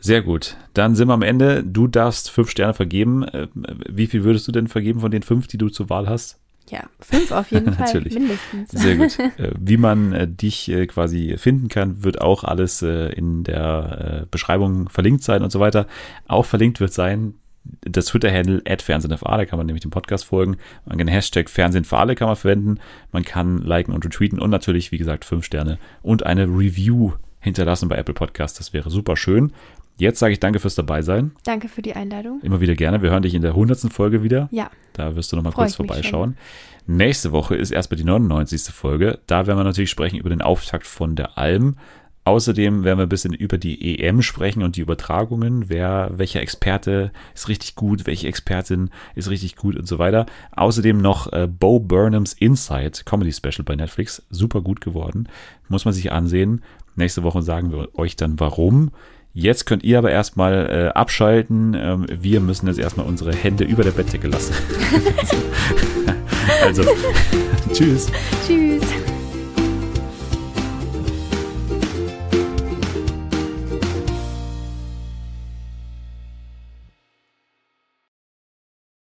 Sehr gut. Dann sind wir am Ende. Du darfst fünf Sterne vergeben. Äh, Wie viel würdest du denn vergeben von den fünf, die du zur Wahl hast? Ja, fünf auf jeden Fall. Natürlich. Mindestens. Sehr gut. Äh, Wie man äh, dich äh, quasi finden kann, wird auch alles in der Beschreibung verlinkt sein und so weiter. Auch verlinkt wird sein das Twitter-Handle @fernsehenfa, da kann man nämlich dem Podcast folgen. Man kann den Hashtag Fernsehen für alle kann man verwenden. Man kann liken und retweeten und natürlich, wie gesagt, fünf Sterne und eine Review hinterlassen bei Apple Podcast. Das wäre super schön. Jetzt sage ich danke fürs dabei sein. Danke für die Einladung. Immer wieder gerne. Wir hören dich in der 100. Folge wieder. Ja, Da wirst du noch mal Freu kurz vorbeischauen. Nächste Woche ist erstmal die 99. Folge. Da werden wir natürlich sprechen über den Auftakt von der Alm. Außerdem werden wir ein bisschen über die EM sprechen und die Übertragungen. Wer, welcher Experte ist richtig gut, welche Expertin ist richtig gut und so weiter. Außerdem noch äh, Bo Burnhams Inside Comedy Special bei Netflix. Super gut geworden. Muss man sich ansehen. Nächste Woche sagen wir euch dann warum. Jetzt könnt ihr aber erstmal äh, abschalten. Ähm, wir müssen jetzt erstmal unsere Hände über der Bettdecke lassen. also, tschüss. Tschüss.